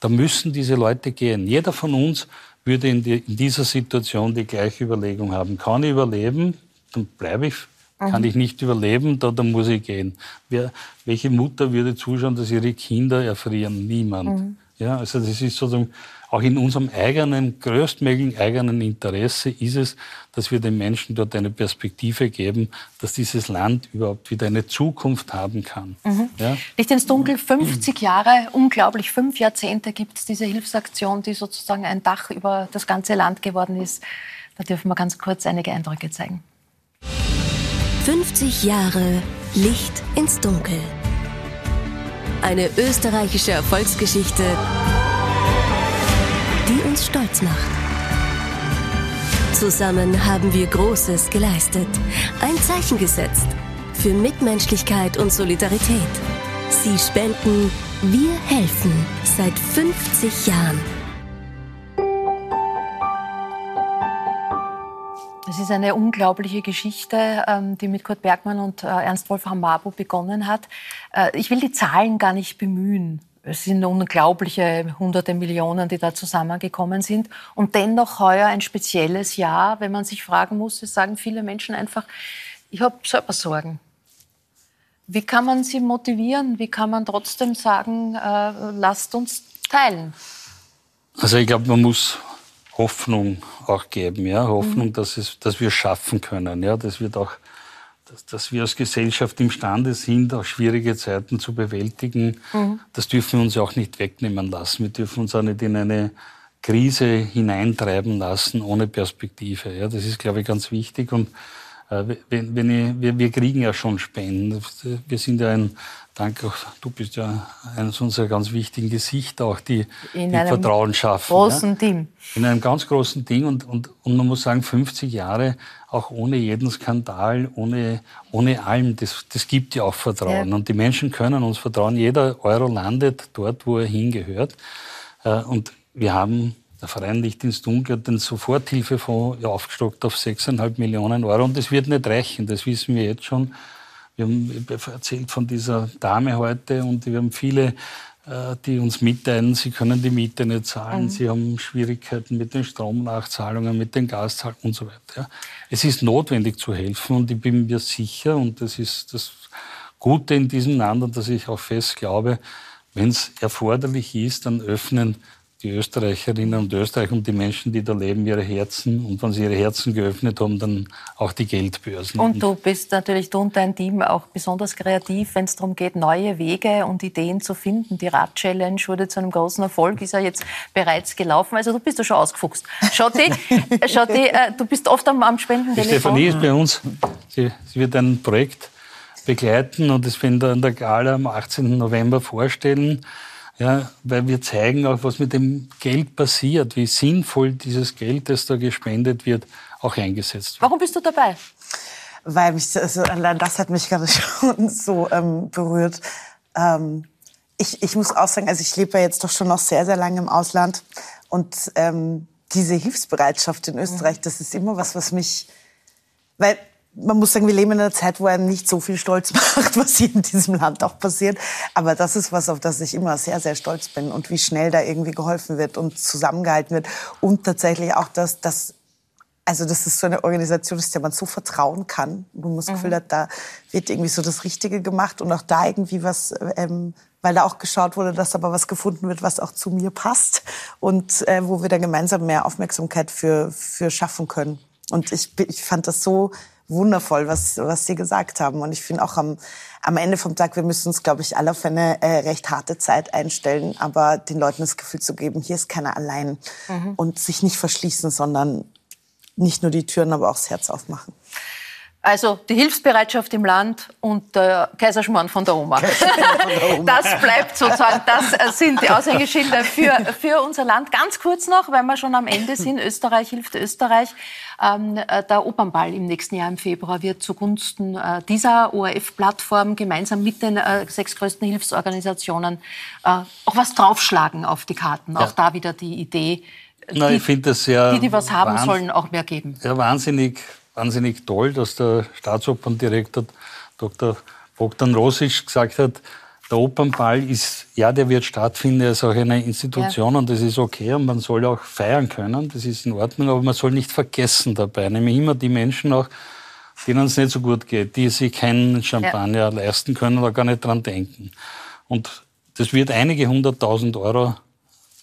Da müssen diese Leute gehen. Jeder von uns würde in, die, in dieser Situation die gleiche Überlegung haben. Kann ich überleben? Dann bleibe ich, kann ich nicht überleben, da, dann muss ich gehen. Wer, welche Mutter würde zuschauen, dass ihre Kinder erfrieren? Niemand. Mhm. Ja, also das ist sozusagen auch in unserem eigenen, größtmöglichen eigenen Interesse ist es, dass wir den Menschen dort eine Perspektive geben, dass dieses Land überhaupt wieder eine Zukunft haben kann. Mhm. Ja? Licht ins Dunkel, 50 Jahre, unglaublich, fünf Jahrzehnte gibt es diese Hilfsaktion, die sozusagen ein Dach über das ganze Land geworden ist. Da dürfen wir ganz kurz einige Eindrücke zeigen. 50 Jahre Licht ins Dunkel. Eine österreichische Erfolgsgeschichte, die uns stolz macht. Zusammen haben wir Großes geleistet, ein Zeichen gesetzt für Mitmenschlichkeit und Solidarität. Sie spenden, wir helfen seit 50 Jahren. Es ist eine unglaubliche Geschichte, ähm, die mit Kurt Bergmann und äh, Ernst Wolfram Mabo begonnen hat. Äh, ich will die Zahlen gar nicht bemühen. Es sind unglaubliche hunderte Millionen, die da zusammengekommen sind. Und dennoch heuer ein spezielles Jahr, wenn man sich fragen muss, es sagen viele Menschen einfach, ich habe selber Sorgen. Wie kann man sie motivieren? Wie kann man trotzdem sagen, äh, lasst uns teilen? Also ich glaube, man muss Hoffnung auch geben, ja, Hoffnung, mhm. dass, es, dass wir es schaffen können, ja, das wird auch, dass, dass wir als Gesellschaft imstande sind, auch schwierige Zeiten zu bewältigen. Mhm. Das dürfen wir uns auch nicht wegnehmen lassen. Wir dürfen uns auch nicht in eine Krise hineintreiben lassen ohne Perspektive. Ja, das ist, glaube ich, ganz wichtig und äh, wenn, wenn ich, wir, wir kriegen ja schon Spenden. Wir sind ja ein danke auch, du bist ja eines unserer ganz wichtigen Gesichter, auch die, in die Vertrauen schaffen. großen ja? Team. In einem ganz großen Team und, und, und man muss sagen, 50 Jahre auch ohne jeden Skandal, ohne, ohne allem, das, das gibt ja auch Vertrauen. Ja. Und die Menschen können uns vertrauen. Jeder Euro landet dort, wo er hingehört. Äh, und wir haben der Verein Licht ins Dunkel hat den Soforthilfefonds aufgestockt auf 6,5 Millionen Euro. Und das wird nicht reichen, das wissen wir jetzt schon. Wir haben erzählt von dieser Dame heute und wir haben viele, äh, die uns mitteilen, sie können die Miete nicht zahlen, mhm. sie haben Schwierigkeiten mit den Stromnachzahlungen, mit den Gaszahlungen und so weiter. Es ist notwendig zu helfen und ich bin mir sicher, und das ist das Gute in diesem Land, und dass ich auch fest glaube, wenn es erforderlich ist, dann öffnen die Österreicherinnen und Österreicher und die Menschen, die da leben, ihre Herzen. Und wenn sie ihre Herzen geöffnet haben, dann auch die Geldbörsen. Und du bist natürlich, du und dein Team auch besonders kreativ, wenn es darum geht, neue Wege und Ideen zu finden. Die Rad-Challenge wurde zu einem großen Erfolg, ist ja jetzt bereits gelaufen. Also du bist ja schon ausgefuchst. Schotti, *laughs* Schotti äh, du bist oft am, am Spendentelefon. Die Stefanie ist bei uns. Sie, sie wird ein Projekt begleiten und das werden wir in der Gala am 18. November vorstellen. Ja, weil wir zeigen auch, was mit dem Geld passiert, wie sinnvoll dieses Geld, das da gespendet wird, auch eingesetzt wird. Warum bist du dabei? Weil mich, also allein das hat mich gerade *laughs* schon so ähm, berührt. Ähm, ich, ich muss auch sagen, also ich lebe ja jetzt doch schon noch sehr, sehr lange im Ausland und ähm, diese Hilfsbereitschaft in Österreich, das ist immer was, was mich, weil man muss sagen, wir leben in einer Zeit, wo einem nicht so viel stolz *laughs* macht, was hier in diesem Land auch passiert. Aber das ist was, auf das ich immer sehr, sehr stolz bin und wie schnell da irgendwie geholfen wird und zusammengehalten wird. Und tatsächlich auch, dass, dass also das ist so eine Organisation, der man so vertrauen kann. Man das Gefühl mhm. hat, da wird irgendwie so das Richtige gemacht und auch da irgendwie was, ähm, weil da auch geschaut wurde, dass aber was gefunden wird, was auch zu mir passt und äh, wo wir da gemeinsam mehr Aufmerksamkeit für, für schaffen können. Und ich, ich fand das so wundervoll, was, was Sie gesagt haben. Und ich finde auch am, am Ende vom Tag, wir müssen uns, glaube ich, alle auf eine äh, recht harte Zeit einstellen, aber den Leuten das Gefühl zu geben, hier ist keiner allein mhm. und sich nicht verschließen, sondern nicht nur die Türen, aber auch das Herz aufmachen. Also die Hilfsbereitschaft im Land und der Kaiserschmarrn von der Oma. *laughs* Das bleibt sozusagen, das sind die Aushängeschilder für, für unser Land. Ganz kurz noch, weil wir schon am Ende sind, Österreich hilft Österreich. Ähm, äh, der Opernball im nächsten Jahr im Februar wird zugunsten äh, dieser ORF-Plattform gemeinsam mit den äh, sechs größten Hilfsorganisationen äh, auch was draufschlagen auf die Karten. Ja. Auch da wieder die Idee, Na, die, die, die was haben, sollen auch mehr geben. Ja, wahnsinnig wahnsinnig toll, dass der Staatsoperndirektor Dr. Bogdan Rosic gesagt hat, der Opernball ist, ja, der wird stattfinden, er ist auch eine Institution ja. und das ist okay und man soll auch feiern können, das ist in Ordnung, aber man soll nicht vergessen dabei, nämlich immer die Menschen auch, denen es nicht so gut geht, die sich keinen Champagner ja. leisten können oder gar nicht dran denken. Und das wird einige hunderttausend Euro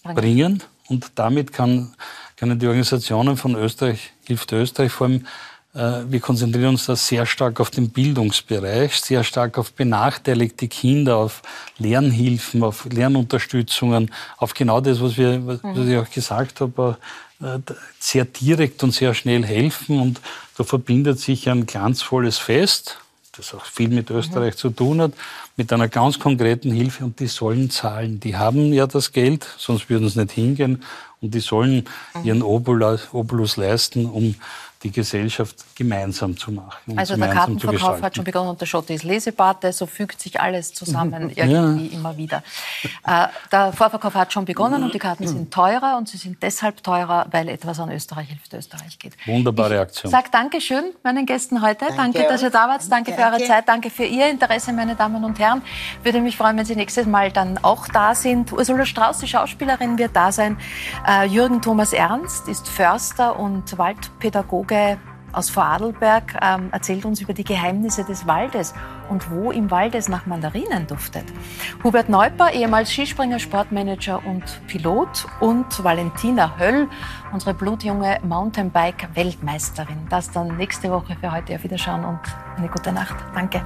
bringen und damit kann, können die Organisationen von Österreich, Hilft Österreich vor allem wir konzentrieren uns da sehr stark auf den Bildungsbereich, sehr stark auf benachteiligte Kinder, auf Lernhilfen, auf Lernunterstützungen, auf genau das, was, wir, was ich auch gesagt habe, äh, sehr direkt und sehr schnell helfen. Und da verbindet sich ein glanzvolles Fest, das auch viel mit Österreich zu tun hat, mit einer ganz konkreten Hilfe und die sollen zahlen. Die haben ja das Geld, sonst würden sie nicht hingehen und die sollen ihren Obolus leisten, um die Gesellschaft gemeinsam zu machen. Also der Kartenverkauf hat schon begonnen und der Schotte ist Lesebarte, so fügt sich alles zusammen *laughs* irgendwie ja. immer wieder. Äh, der Vorverkauf hat schon begonnen und die Karten sind teurer und sie sind deshalb teurer, weil etwas an Österreich hilft Österreich geht. Wunderbare Aktion. Ich sage Dankeschön meinen Gästen heute. Danke, danke dass ihr da wart. Danke, danke für eure Zeit. Danke für Ihr Interesse, meine Damen und Herren. Würde mich freuen, wenn Sie nächstes Mal dann auch da sind. Ursula Strauß, die Schauspielerin, wird da sein. Äh, Jürgen Thomas Ernst ist Förster und Waldpädagoge Kollege aus Vorarlberg ähm, erzählt uns über die Geheimnisse des Waldes und wo im Wald es nach Mandarinen duftet. Hubert Neuper, ehemals Skispringer, Sportmanager und Pilot und Valentina Höll, unsere blutjunge Mountainbike-Weltmeisterin. Das dann nächste Woche für heute auf Wiederschauen und eine gute Nacht. Danke.